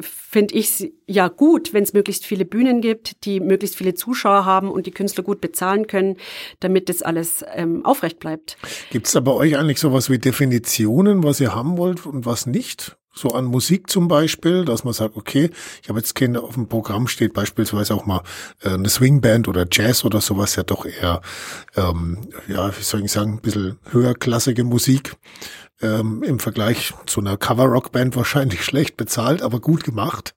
finde ich es ja gut, wenn es möglichst viele Bühnen gibt, die möglichst viele Zuschauer haben und die Künstler gut bezahlen können, damit das alles ähm, aufrecht bleibt. Gibt es da bei euch eigentlich sowas wie Definitionen, was ihr haben wollt und was nicht? So an Musik zum Beispiel, dass man sagt, okay, ich habe jetzt keine auf dem Programm steht beispielsweise auch mal äh, eine Swingband oder Jazz oder sowas, ja doch eher, ähm, ja, wie soll ich sagen, ein bisschen höherklassige Musik ähm, im Vergleich zu einer Cover-Rock-Band wahrscheinlich (laughs) schlecht bezahlt, aber gut gemacht.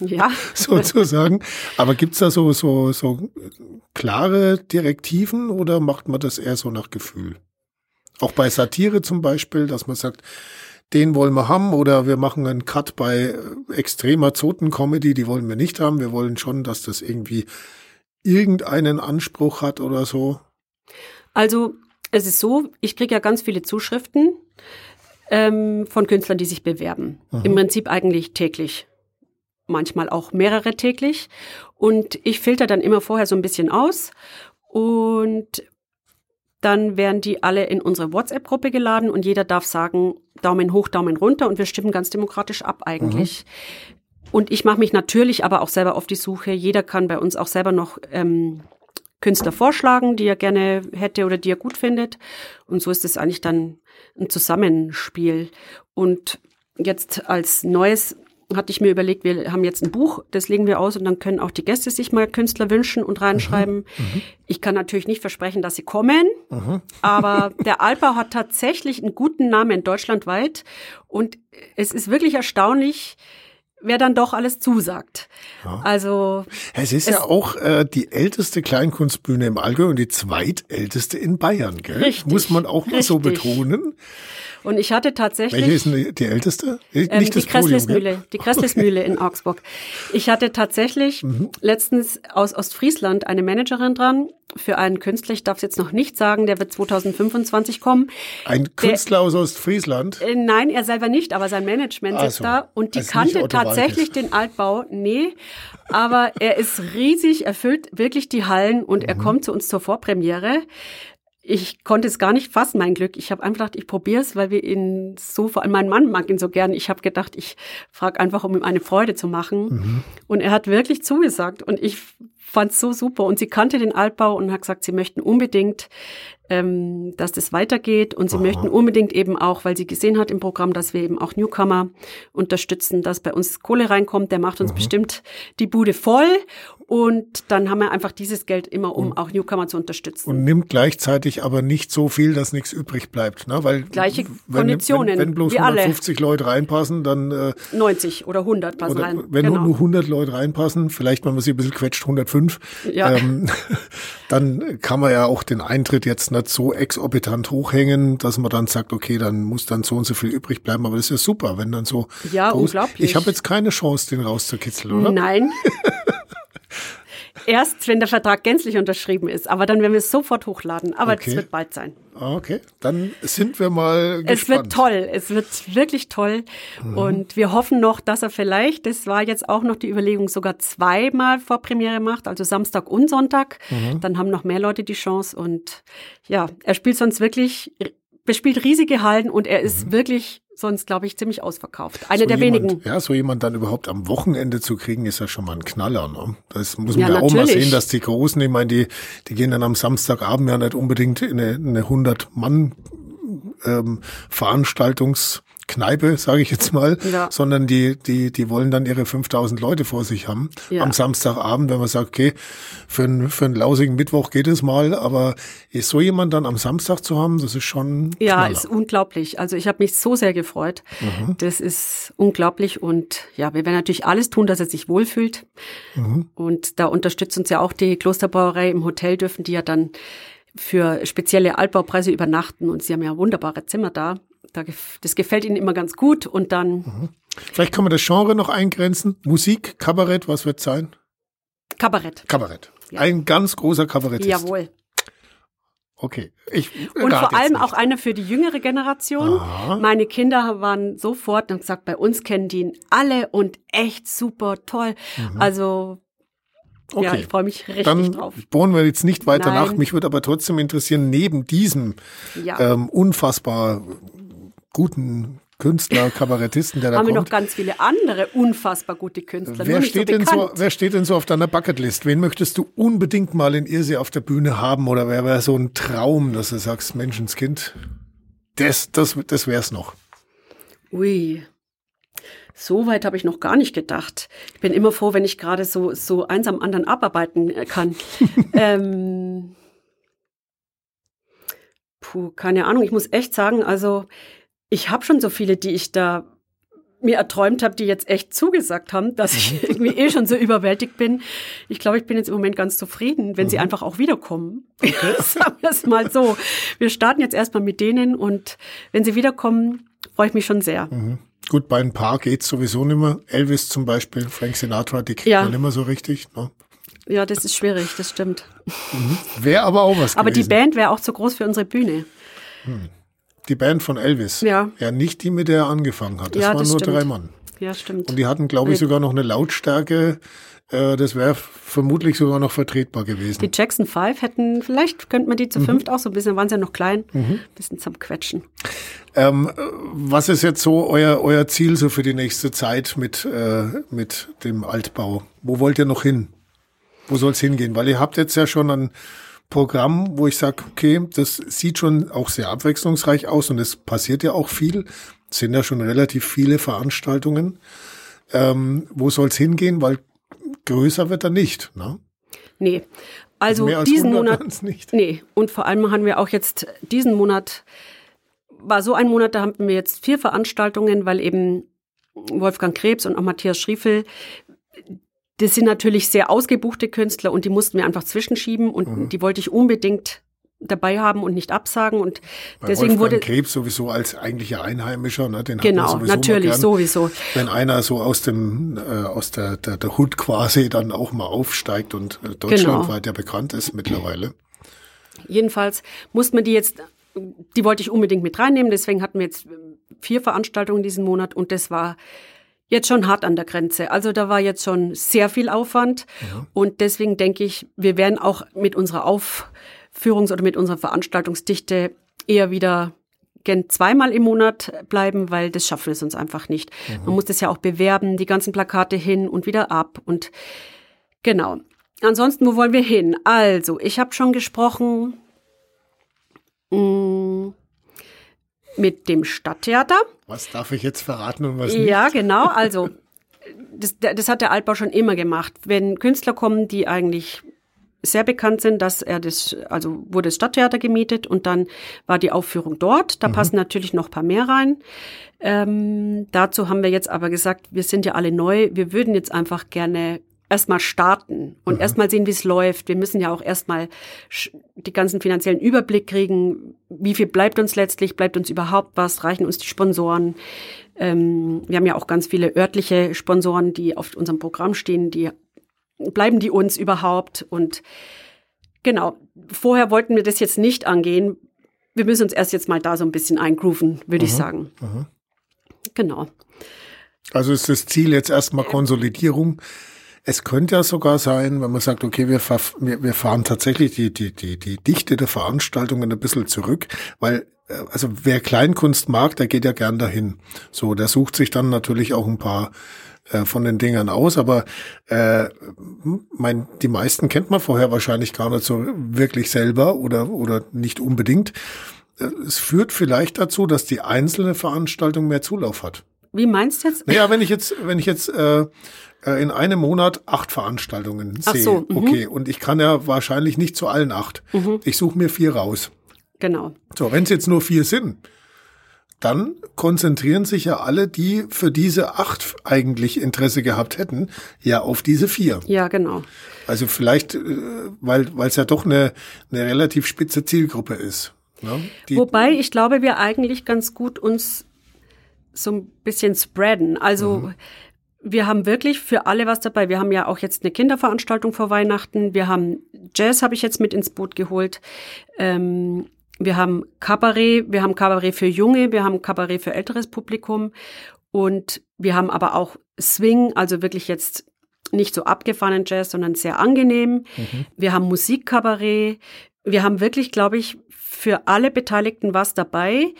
Ja. (laughs) sozusagen. Aber gibt's da so, so, so klare Direktiven oder macht man das eher so nach Gefühl? Auch bei Satire zum Beispiel, dass man sagt, den wollen wir haben oder wir machen einen Cut bei extremer Zoten-Comedy, die wollen wir nicht haben. Wir wollen schon, dass das irgendwie irgendeinen Anspruch hat oder so. Also es ist so, ich kriege ja ganz viele Zuschriften ähm, von Künstlern, die sich bewerben. Mhm. Im Prinzip eigentlich täglich. Manchmal auch mehrere täglich. Und ich filter dann immer vorher so ein bisschen aus und Dann werden die alle in unsere WhatsApp-Gruppe geladen und jeder darf sagen, Daumen hoch, Daumen runter und wir stimmen ganz demokratisch ab eigentlich. Mhm. Und ich mache mich natürlich aber auch selber auf die Suche. Jeder kann bei uns auch selber noch ähm, Künstler vorschlagen, die er gerne hätte oder die er gut findet. Und so ist es eigentlich dann ein Zusammenspiel. Und jetzt als neues hatte ich mir überlegt, wir haben jetzt ein Buch, das legen wir aus und dann können auch die Gäste sich mal Künstler wünschen und reinschreiben. Mhm, mhm. ich kann natürlich nicht versprechen, dass sie kommen, mhm. aber (laughs) der Altbau hat tatsächlich einen guten Namen deutschlandweit und es ist wirklich erstaunlich, wer dann doch alles zusagt. Ja. Also es ist es ja auch äh, die älteste Kleinkunstbühne im Allgäu und die zweitälteste in Bayern, gell? Richtig, Muss man auch mal richtig. so betonen. Und ich hatte tatsächlich. Welche ist denn die älteste? Nicht ähm, die Kresslismühle, die Kresslismühle in Augsburg. Ich hatte tatsächlich mhm. letztens aus Ostfriesland eine Managerin dran für einen Künstler. Ich darf es jetzt noch nicht sagen, der wird 2025 kommen. Ein Künstler der, aus Ostfriesland? Äh, nein, er selber nicht, aber sein Management also, ist da. Und die also kannte tatsächlich den Altbau. Nee, aber er ist riesig, erfüllt wirklich die Hallen und mhm. er kommt zu uns zur Vorpremiere ich konnte es gar nicht fassen, mein Glück. Ich habe einfach gedacht, ich probiere es, weil wir ihn so, vor allem mein Mann mag ihn so gern. Ich habe gedacht, ich frage einfach, um ihm eine Freude zu machen. Mhm. Und er hat wirklich zugesagt. Und ich fand es so super. Und sie kannte den Altbau und hat gesagt, sie möchten unbedingt ähm, dass das weitergeht. Und sie Aha. möchten unbedingt eben auch, weil sie gesehen hat im Programm, dass wir eben auch Newcomer unterstützen, dass bei uns Kohle reinkommt. Der macht uns mhm. bestimmt die Bude voll. Und dann haben wir einfach dieses Geld immer, um und, auch Newcomer zu unterstützen. Und nimmt gleichzeitig aber nicht so viel, dass nichts übrig bleibt. Ne? Weil Gleiche wenn, Konditionen. Wenn, wenn bloß 150 alle. Leute reinpassen, dann. Äh, 90 oder 100 passen oder, rein. Wenn genau. nur 100 Leute reinpassen, vielleicht, wenn man sie ein bisschen quetscht, 105, ja. ähm, (laughs) dann kann man ja auch den Eintritt jetzt nicht so exorbitant hochhängen, dass man dann sagt, okay, dann muss dann so und so viel übrig bleiben. Aber das ist ja super, wenn dann so. Ja, groß, unglaublich. Ich habe jetzt keine Chance, den rauszukitzeln, oder? Nein. (laughs) Erst, wenn der Vertrag gänzlich unterschrieben ist. Aber dann werden wir es sofort hochladen. Aber es wird bald sein. Okay, dann sind wir mal gespannt. Es wird toll. Es wird wirklich toll. Mhm. Und wir hoffen noch, dass er vielleicht, das war jetzt auch noch die Überlegung, sogar zweimal vor Premiere macht, also Samstag und Sonntag. Mhm. Dann haben noch mehr Leute die Chance. Und ja, er spielt sonst wirklich, bespielt riesige Hallen und er ist mhm. wirklich sonst, glaube ich, ziemlich ausverkauft. Eine so der jemand, wenigen. Ja, so jemand dann überhaupt am Wochenende zu kriegen, ist ja schon mal ein Knaller. Ne? Das muss man ja, ja auch mal sehen, dass die Großen, ich meine, die, die gehen dann am Samstagabend ja nicht unbedingt in eine, eine 100-Mann- ähm, Veranstaltungs- Kneipe, sage ich jetzt mal, ja. sondern die, die, die wollen dann ihre 5000 Leute vor sich haben ja. am Samstagabend, wenn man sagt, okay, für, einen für einen lausigen Mittwoch geht es mal, aber ist so jemand dann am Samstag zu haben, das ist schon. Ja, Knaller. ist unglaublich. Also ich habe mich so sehr gefreut. Mhm. Das ist unglaublich und ja, wir werden natürlich alles tun, dass er sich wohlfühlt. Mhm. Und da unterstützt uns ja auch die Klosterbrauerei im Hotel, dürfen die ja dann für spezielle Altbaupreise übernachten und sie haben ja wunderbare Zimmer da das gefällt ihnen immer ganz gut und dann. Mhm. Vielleicht kann man das Genre noch eingrenzen. Musik, Kabarett, was wird sein? Kabarett. Kabarett. Ja. Ein ganz großer Kabarettist. Jawohl. Okay. Ich und vor allem auch einer für die jüngere Generation. Aha. Meine Kinder waren sofort und gesagt, bei uns kennen die ihn alle und echt super toll. Mhm. Also Okay. Ja, ich freue mich richtig Dann drauf. bohren wir jetzt nicht weiter Nein. nach. Mich würde aber trotzdem interessieren, neben diesem ja. ähm, unfassbar guten Künstler, Kabarettisten, der da Haben kommt. wir noch ganz viele andere unfassbar gute Künstler. Wer steht, so denn so, wer steht denn so auf deiner Bucketlist? Wen möchtest du unbedingt mal in Irsee auf der Bühne haben? Oder wer wäre so ein Traum, dass du sagst, Menschenskind, das, das, das wär's noch? Ui. So weit habe ich noch gar nicht gedacht. Ich bin immer froh, wenn ich gerade so, so eins am anderen abarbeiten äh, kann. (laughs) ähm, puh, keine Ahnung. Ich muss echt sagen, also ich habe schon so viele, die ich da mir erträumt habe, die jetzt echt zugesagt haben, dass ich mhm. (laughs) irgendwie eh schon so überwältigt bin. Ich glaube, ich bin jetzt im Moment ganz zufrieden, wenn mhm. sie einfach auch wiederkommen. Okay. (laughs) Sagen wir es mal so. Wir starten jetzt erstmal mit denen und wenn sie wiederkommen, freue ich mich schon sehr. Mhm. Gut, bei ein paar geht's sowieso nicht mehr. Elvis zum Beispiel, Frank Sinatra, die kriegt ja. man nicht mehr so richtig. Ne? Ja, das ist schwierig, das stimmt. Mhm. Wäre aber auch was Aber gewesen. die Band wäre auch zu groß für unsere Bühne. Hm. Die Band von Elvis. Ja. Ja, nicht die, mit der er angefangen hat. Das ja, waren das nur stimmt. drei Mann. Ja, stimmt. Und die hatten, glaube ich, sogar noch eine Lautstärke Äh, das wäre vermutlich sogar noch vertretbar gewesen. Die Jackson 5 hätten, vielleicht könnte man die zu mhm. fünft auch so ein bisschen, waren sie ja noch klein, mhm. ein bisschen zum Quetschen. Ähm, was ist jetzt so euer, euer Ziel so für die nächste Zeit mit, äh, mit dem Altbau? Wo wollt ihr noch hin? Wo soll es hingehen? Weil ihr habt jetzt ja schon ein Programm, wo ich sage, okay, das sieht schon auch sehr abwechslungsreich aus und es passiert ja auch viel. Es sind ja schon relativ viele Veranstaltungen. Ähm, wo soll es hingehen? Weil größer wird er nicht. Ne? Nee. Also, also diesen Monat nicht. Nee, und vor allem haben wir auch jetzt diesen Monat war so ein Monat, da haben wir jetzt vier Veranstaltungen, weil eben Wolfgang Krebs und auch Matthias Schriefel, das sind natürlich sehr ausgebuchte Künstler und die mussten wir einfach zwischenschieben und mhm. die wollte ich unbedingt dabei haben und nicht absagen und Bei deswegen Wolfgang wurde Krebs sowieso als eigentlicher Einheimischer, ne, den genau natürlich gern, sowieso. Wenn einer so aus dem äh, aus der, der der Hut quasi dann auch mal aufsteigt und äh, deutschlandweit genau. ja bekannt ist mittlerweile. Jedenfalls muss man die jetzt, die wollte ich unbedingt mit reinnehmen, deswegen hatten wir jetzt vier Veranstaltungen diesen Monat und das war jetzt schon hart an der Grenze. Also da war jetzt schon sehr viel Aufwand ja. und deswegen denke ich, wir werden auch mit unserer Auf Führungs- oder mit unserer Veranstaltungsdichte eher wieder gern zweimal im Monat bleiben, weil das schaffen wir sonst einfach nicht. Mhm. Man muss das ja auch bewerben, die ganzen Plakate hin und wieder ab und genau. Ansonsten, wo wollen wir hin? Also, ich habe schon gesprochen mh, mm, mit dem Stadttheater. Was darf ich jetzt verraten und was nicht? Ja, genau. (laughs) Also, das, das hat der Altbau schon immer gemacht. Wenn Künstler kommen, die eigentlich sehr bekannt sind, dass er das, also wurde das Stadttheater gemietet und dann war die Aufführung dort. Da mhm. passen natürlich noch paar mehr rein. Ähm, dazu haben wir jetzt aber gesagt, wir sind ja alle neu, wir würden jetzt einfach gerne erstmal starten und mhm. erstmal sehen, wie es läuft. Wir müssen ja auch erstmal die ganzen finanziellen Überblick kriegen. Wie viel bleibt uns letztlich? Bleibt uns überhaupt was? Reichen uns die Sponsoren? Ähm, wir haben ja auch ganz viele örtliche Sponsoren, die auf unserem Programm stehen, die bleiben die uns überhaupt? Und genau, vorher wollten wir das jetzt nicht angehen. Wir müssen uns erst jetzt mal da so ein bisschen eingrooven, würde ich sagen. Aha. Genau. Also ist das Ziel jetzt erstmal Konsolidierung. Es könnte ja sogar sein, wenn man sagt, okay, wir, wir, fahren tatsächlich die, die, die, die Dichte der Veranstaltungen ein bisschen zurück, weil äh, also wer Kleinkunst mag, der geht ja gern dahin. So, der sucht sich dann natürlich auch ein paar äh, von den Dingern aus, aber äh, mein, die meisten kennt man vorher wahrscheinlich gar nicht so wirklich selber oder, oder nicht unbedingt. Äh, es führt vielleicht dazu, dass die einzelne Veranstaltung mehr Zulauf hat. Wie meinst du jetzt? Naja, wenn ich jetzt, wenn ich jetzt äh, äh in einem Monat acht Veranstaltungen sehe, so, mhm. okay, und ich kann ja wahrscheinlich nicht zu allen acht. Mhm. Ich suche mir vier raus. Genau. So, wenn es jetzt nur vier sind, dann konzentrieren sich ja alle, die für diese acht eigentlich Interesse gehabt hätten, ja auf diese vier. Ja, genau. Also vielleicht, äh, weil weil es ja doch eine, eine relativ spitze Zielgruppe ist. Ne? Wobei ich glaube, wir eigentlich ganz gut uns so ein bisschen spreaden. Also mhm. wir haben wirklich für alle was dabei. Wir haben ja auch jetzt eine Kinderveranstaltung vor Weihnachten. Wir haben Jazz habe ich jetzt mit ins Boot geholt. Ähm, wir haben Kabarett, wir haben Kabarett für Junge, wir haben Kabarett für älteres Publikum und wir haben aber auch Swing, also wirklich jetzt nicht so abgefahrenen Jazz, sondern sehr angenehm. Mhm. Wir haben Musikkabarett. Wir haben wirklich, glaube ich, für alle Beteiligten was dabei.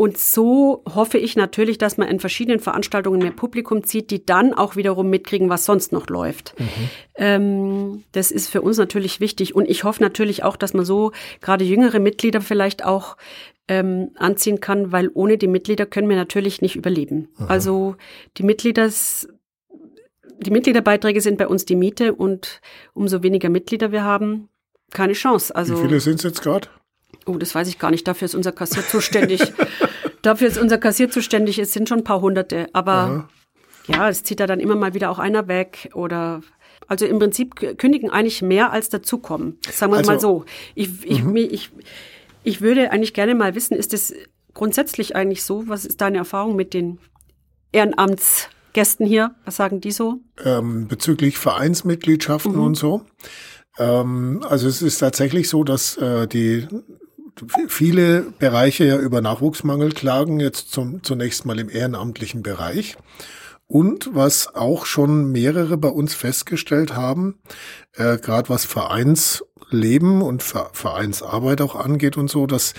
Und so hoffe ich natürlich, dass man in verschiedenen Veranstaltungen mehr Publikum zieht, die dann auch wiederum mitkriegen, was sonst noch läuft. Mhm. Ähm, das ist für uns natürlich wichtig. Und ich hoffe natürlich auch, dass man so gerade jüngere Mitglieder vielleicht auch ähm, anziehen kann, weil ohne die Mitglieder können wir natürlich nicht überleben. Mhm. Also die Mitglieder, die Mitgliederbeiträge sind bei uns die Miete und umso weniger Mitglieder wir haben, keine Chance. Also, Wie viele sind es jetzt gerade? Oh, das weiß ich gar nicht. Dafür ist unser Kassier zuständig. (laughs) Dafür ist unser Kassier zuständig. Es sind schon ein paar Hunderte. Aber Aha. ja, es zieht da dann immer mal wieder auch einer weg oder also im Prinzip kündigen eigentlich mehr als dazukommen. Sagen wir also, mal so. Ich, ich, mhm. ich, ich würde eigentlich gerne mal wissen, ist es grundsätzlich eigentlich so? Was ist deine Erfahrung mit den Ehrenamtsgästen hier? Was sagen die so? Ähm, bezüglich Vereinsmitgliedschaften mhm. und so. Ähm, also es ist tatsächlich so, dass äh, die viele Bereiche ja über Nachwuchsmangel klagen, jetzt zum, zunächst mal im ehrenamtlichen Bereich. Und was auch schon mehrere bei uns festgestellt haben, äh, gerade was Vereinsleben und Vereinsarbeit auch angeht und so, dass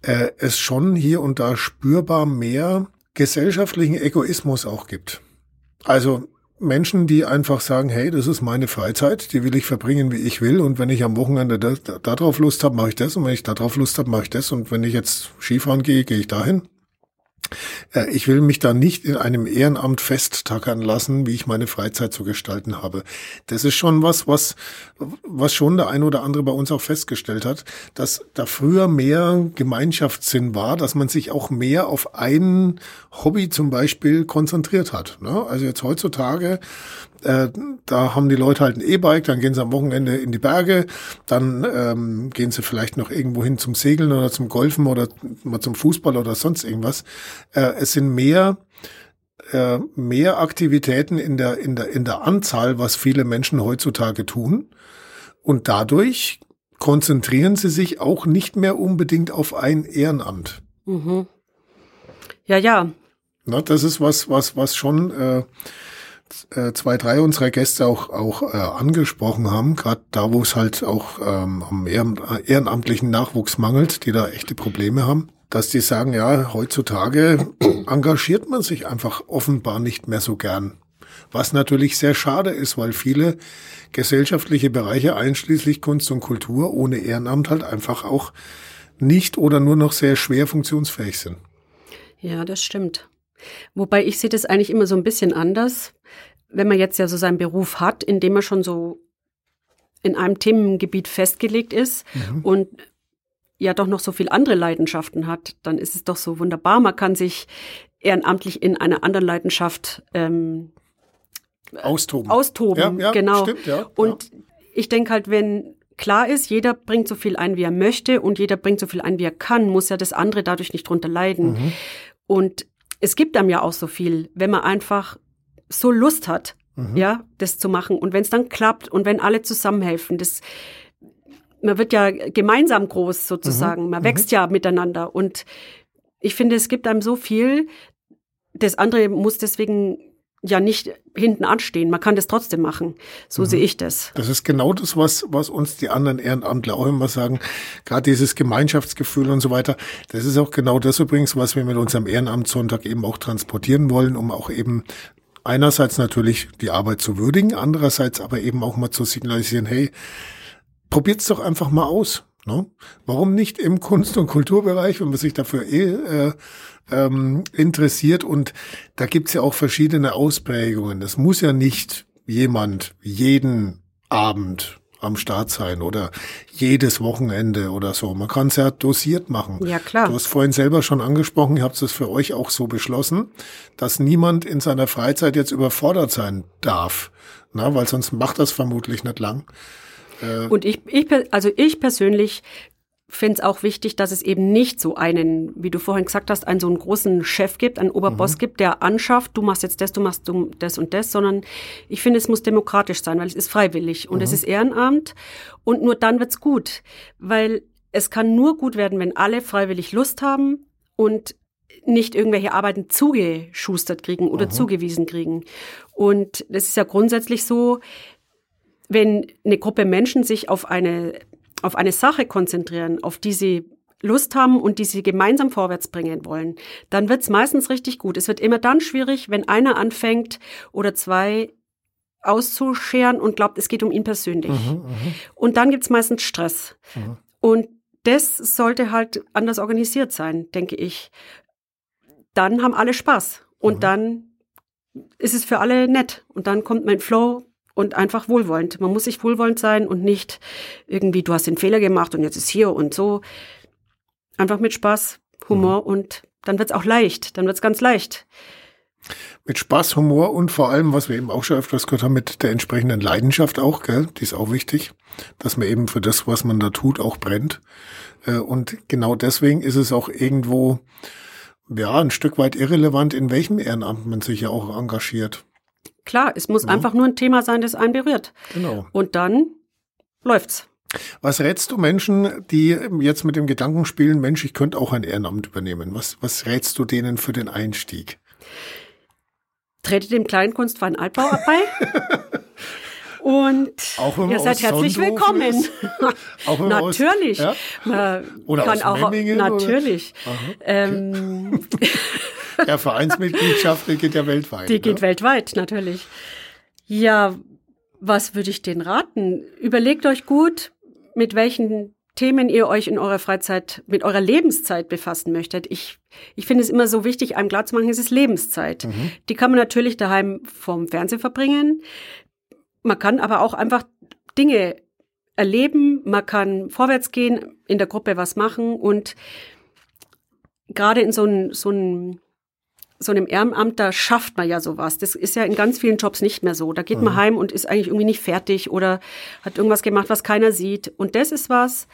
äh, es schon hier und da spürbar mehr gesellschaftlichen Egoismus auch gibt. Also Menschen, die einfach sagen, hey, das ist meine Freizeit, die will ich verbringen, wie ich will. Und wenn ich am Wochenende da, da drauf Lust habe, mache ich das. Und wenn ich da drauf Lust habe, mache ich das. Und wenn ich jetzt Skifahren gehe, gehe ich dahin. Äh, ich will mich da nicht in einem Ehrenamt festtackern lassen, wie ich meine Freizeit zu gestalten habe. Das ist schon was, was, was schon der ein oder andere bei uns auch festgestellt hat, dass da früher mehr Gemeinschaftssinn war, dass man sich auch mehr auf ein Hobby zum Beispiel konzentriert hat. Ne? Also jetzt heutzutage äh, da haben die Leute halt ein E-Bike, dann gehen sie am Wochenende in die Berge, dann ähm, gehen sie vielleicht noch irgendwo hin zum Segeln oder zum Golfen oder mal zum Fußball oder sonst irgendwas. Äh, es sind mehr äh, mehr Aktivitäten in der in der in der Anzahl, was viele Menschen heutzutage tun und dadurch konzentrieren sie sich auch nicht mehr unbedingt auf ein Ehrenamt. Mhm. Ja, ja. Na, das ist was, was, was schon äh, äh, zwei, drei unserer Gäste auch, auch äh, angesprochen haben, gerade da, wo es halt auch ähm, am ehrenamtlichen Nachwuchs mangelt, die da echte Probleme haben, dass die sagen, ja, heutzutage (clears throat) engagiert man sich einfach offenbar nicht mehr so gern. Was natürlich sehr schade ist, weil viele gesellschaftliche Bereiche, einschließlich Kunst und Kultur, ohne Ehrenamt halt einfach auch nicht oder nur noch sehr schwer funktionsfähig sind. Ja, das stimmt. Wobei ich sehe das eigentlich immer so ein bisschen anders wenn man jetzt ja so seinen Beruf hat, in dem man schon so in einem Themengebiet festgelegt ist mhm. und ja doch noch so viel andere Leidenschaften hat, dann ist es doch so wunderbar. Man kann sich ehrenamtlich in einer anderen Leidenschaft ähm, austoben. Austoben, ja, ja, genau. Stimmt, ja, und ich denke halt, wenn klar ist, jeder bringt so viel ein, wie er möchte und jeder bringt so viel ein, wie er kann, muss ja das andere dadurch nicht drunter leiden. Mhm. Und es gibt einem ja auch so viel, wenn man einfach so Lust hat, mhm. ja, das zu machen. Und wenn es dann klappt und wenn alle zusammenhelfen, das, man wird ja gemeinsam groß sozusagen, mhm. man wächst mhm. ja miteinander. Und ich finde, es gibt einem so viel, das andere muss deswegen ja nicht hinten anstehen. Man kann das trotzdem machen. So mhm. sehe ich das. Das ist genau das, was, was uns die anderen Ehrenamtler auch immer sagen. Gerade dieses Gemeinschaftsgefühl und so weiter. Das ist auch genau das übrigens, was wir mit unserem Ehrenamtssonntag eben auch transportieren wollen, um auch eben einerseits natürlich die Arbeit zu würdigen, andererseits aber eben auch mal zu signalisieren, hey, probiert's doch einfach mal aus. Ne? Warum nicht im Kunst- und Kulturbereich, wenn man sich dafür eh äh, ähm, interessiert? Und da gibt's ja auch verschiedene Ausprägungen. Das muss ja nicht jemand jeden Abend am Start sein oder jedes Wochenende oder so. Man kann es ja dosiert machen. Ja, klar. Du hast vorhin selber schon angesprochen, ihr habt es für euch auch so beschlossen, dass niemand in seiner Freizeit jetzt überfordert sein darf. Na, weil sonst macht das vermutlich nicht lang. Äh, Und ich, ich, also ich persönlich finde es auch wichtig, dass es eben nicht so einen, wie du vorhin gesagt hast, einen so einen großen Chef gibt, einen Oberboss mhm. gibt, der anschafft, du machst jetzt das, du machst das und das, sondern ich finde, es muss demokratisch sein, weil es ist freiwillig und mhm. es ist Ehrenamt und nur dann wird's gut, weil es kann nur gut werden, wenn alle freiwillig Lust haben und nicht irgendwelche Arbeiten zugeschustert kriegen oder mhm. zugewiesen kriegen. Und das ist ja grundsätzlich so, wenn eine Gruppe Menschen sich auf eine auf eine Sache konzentrieren, auf die sie Lust haben und die sie gemeinsam vorwärts bringen wollen, dann wird es meistens richtig gut. Es wird immer dann schwierig, wenn einer anfängt oder zwei auszuscheren und glaubt, es geht um ihn persönlich. Mhm, mhm. und dann gibt es meistens Stress. Mhm. Und das sollte halt anders organisiert sein, denke ich. Dann haben alle Spaß und mhm. dann ist es für alle nett und dann kommt mein Flow und einfach wohlwollend. Man muss sich wohlwollend sein und nicht irgendwie, du hast den Fehler gemacht und jetzt ist hier und so. Einfach mit Spaß, Humor mhm. und dann wird's auch leicht, dann wird's ganz leicht. Mit Spaß, Humor und vor allem, was wir eben auch schon öfters gehört haben, mit der entsprechenden Leidenschaft auch, gell? Die ist auch wichtig, dass man eben für das, was man da tut, auch brennt. Äh, und genau deswegen ist es auch irgendwo, ja, ein Stück weit irrelevant, in welchem Ehrenamt man sich ja auch engagiert. Klar, es muss ja. einfach nur ein Thema sein, das einen berührt. Genau. Und dann läuft's. Was rätst du Menschen, die jetzt mit dem Gedanken spielen, Mensch, ich könnte auch ein Ehrenamt übernehmen? Was, was rätst du denen für den Einstieg? trete dem Kleinkunstverein Altbau bei. (laughs) Und ihr seid herzlich willkommen. auch wenn (laughs) natürlich. Aus, ja? Oder kann aus auch Memmingen, natürlich. Ähm, (laughs) ja, Vereinsmitgliedschaft, die geht ja weltweit. Die geht ne? weltweit, natürlich. Ja, was würde ich denen raten? Überlegt euch gut, mit welchen Themen ihr euch in eurer Freizeit, mit eurer Lebenszeit befassen möchtet. Ich, ich finde es immer so wichtig, einem klarzumachen, es ist Lebenszeit. Mhm. Die kann man natürlich daheim vom Fernsehen verbringen. Man kann aber auch einfach Dinge erleben, man kann vorwärts gehen, in der Gruppe was machen und gerade in so einem so ein so einem Ehrenamt, da schafft man ja sowas. Das ist ja in ganz vielen Jobs nicht mehr so. Da geht man mhm. heim und ist eigentlich irgendwie nicht fertig oder hat irgendwas gemacht, was keiner sieht. Und das ist was,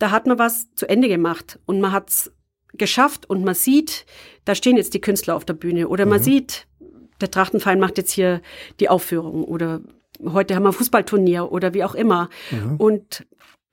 da hat man was zu Ende gemacht und man hat's geschafft und man sieht, da stehen jetzt die Künstler auf der Bühne oder man mhm. sieht, der Trachtenverein macht jetzt hier die Aufführung oder heute haben wir ein Fußballturnier oder wie auch immer. Mhm. Und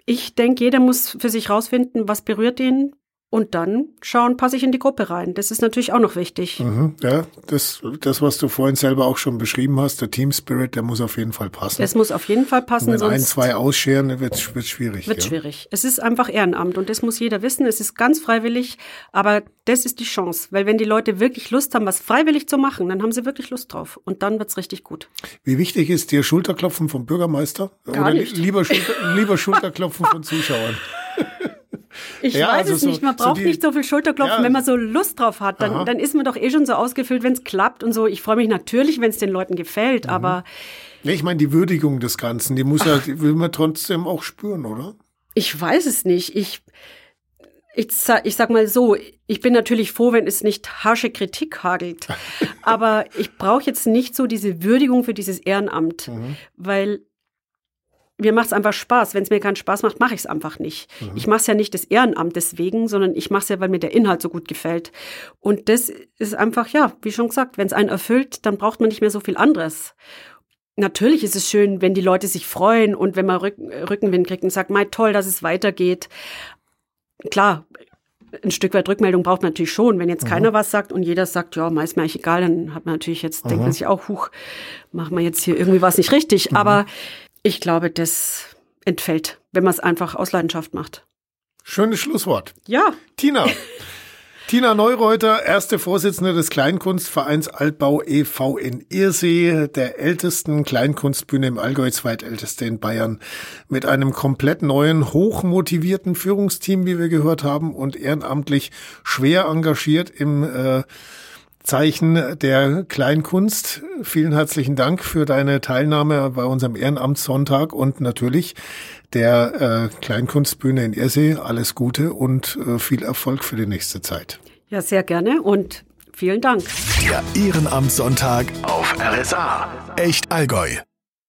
ich denke, jeder muss für sich rausfinden, was berührt ihn, und dann schauen, passe ich in die Gruppe rein. Das ist natürlich auch noch wichtig. Mhm, ja, das, das, was du vorhin selber auch schon beschrieben hast, der Team Spirit, der muss auf jeden Fall passen. Es muss auf jeden Fall passen. Und wenn ein, zwei ausscheren, wird es schwierig. Wird ja. schwierig. Es ist einfach Ehrenamt und das muss jeder wissen. Es ist ganz freiwillig, aber das ist die Chance. Weil wenn die Leute wirklich Lust haben, was freiwillig zu machen, dann haben sie wirklich Lust drauf. Und dann wird's richtig gut. Wie wichtig ist dir Schulterklopfen vom Bürgermeister? Gar Oder nicht. lieber, Schulter, lieber Schulterklopfen von Zuschauern? (laughs) Ich ja, weiß also es nicht. Man so braucht die, nicht so viel Schulterklopfen. Ja. Wenn man so Lust drauf hat, dann, dann ist man doch eh schon so ausgefüllt, wenn es klappt und so. Ich freue mich natürlich, wenn es den Leuten gefällt, mhm. aber. Ja, ich meine, die Würdigung des Ganzen, die muss ja, die will man trotzdem auch spüren, oder? Ich weiß es nicht. Ich, ich, ich sag mal so, ich bin natürlich froh, wenn es nicht harsche Kritik hagelt. (laughs) aber ich brauche jetzt nicht so diese Würdigung für dieses Ehrenamt, mhm. weil mir macht es einfach Spaß. Wenn es mir keinen Spaß macht, mache ich es einfach nicht. Mhm. Ich mache es ja nicht des Ehrenamt deswegen, sondern ich mache es ja, weil mir der Inhalt so gut gefällt. Und das ist einfach, ja, wie schon gesagt, wenn es einen erfüllt, dann braucht man nicht mehr so viel anderes. Natürlich ist es schön, wenn die Leute sich freuen und wenn man Rück Rückenwind kriegt und sagt, mei, toll, dass es weitergeht. Klar, ein Stück weit Rückmeldung braucht man natürlich schon. Wenn jetzt mhm. keiner was sagt und jeder sagt, ja, meist mir eigentlich egal, dann hat man natürlich jetzt, mhm. denkt man sich auch, huch, machen wir jetzt hier irgendwie was nicht richtig. Mhm. Aber ich glaube, das entfällt, wenn man es einfach aus Leidenschaft macht. Schönes Schlusswort. Ja. Tina. (laughs) Tina Neureuter, erste Vorsitzende des Kleinkunstvereins Altbau e.V. in Irsee, der ältesten Kleinkunstbühne im Allgäu, zweitälteste in Bayern, mit einem komplett neuen, hochmotivierten Führungsteam, wie wir gehört haben, und ehrenamtlich schwer engagiert im äh, Zeichen der Kleinkunst. Vielen herzlichen Dank für deine Teilnahme bei unserem Ehrenamtssonntag und natürlich der äh, Kleinkunstbühne in Ersee. Alles Gute und äh, viel Erfolg für die nächste Zeit. Ja, sehr gerne und vielen Dank. Der Ehrenamtssonntag auf RSA. Echt Allgäu.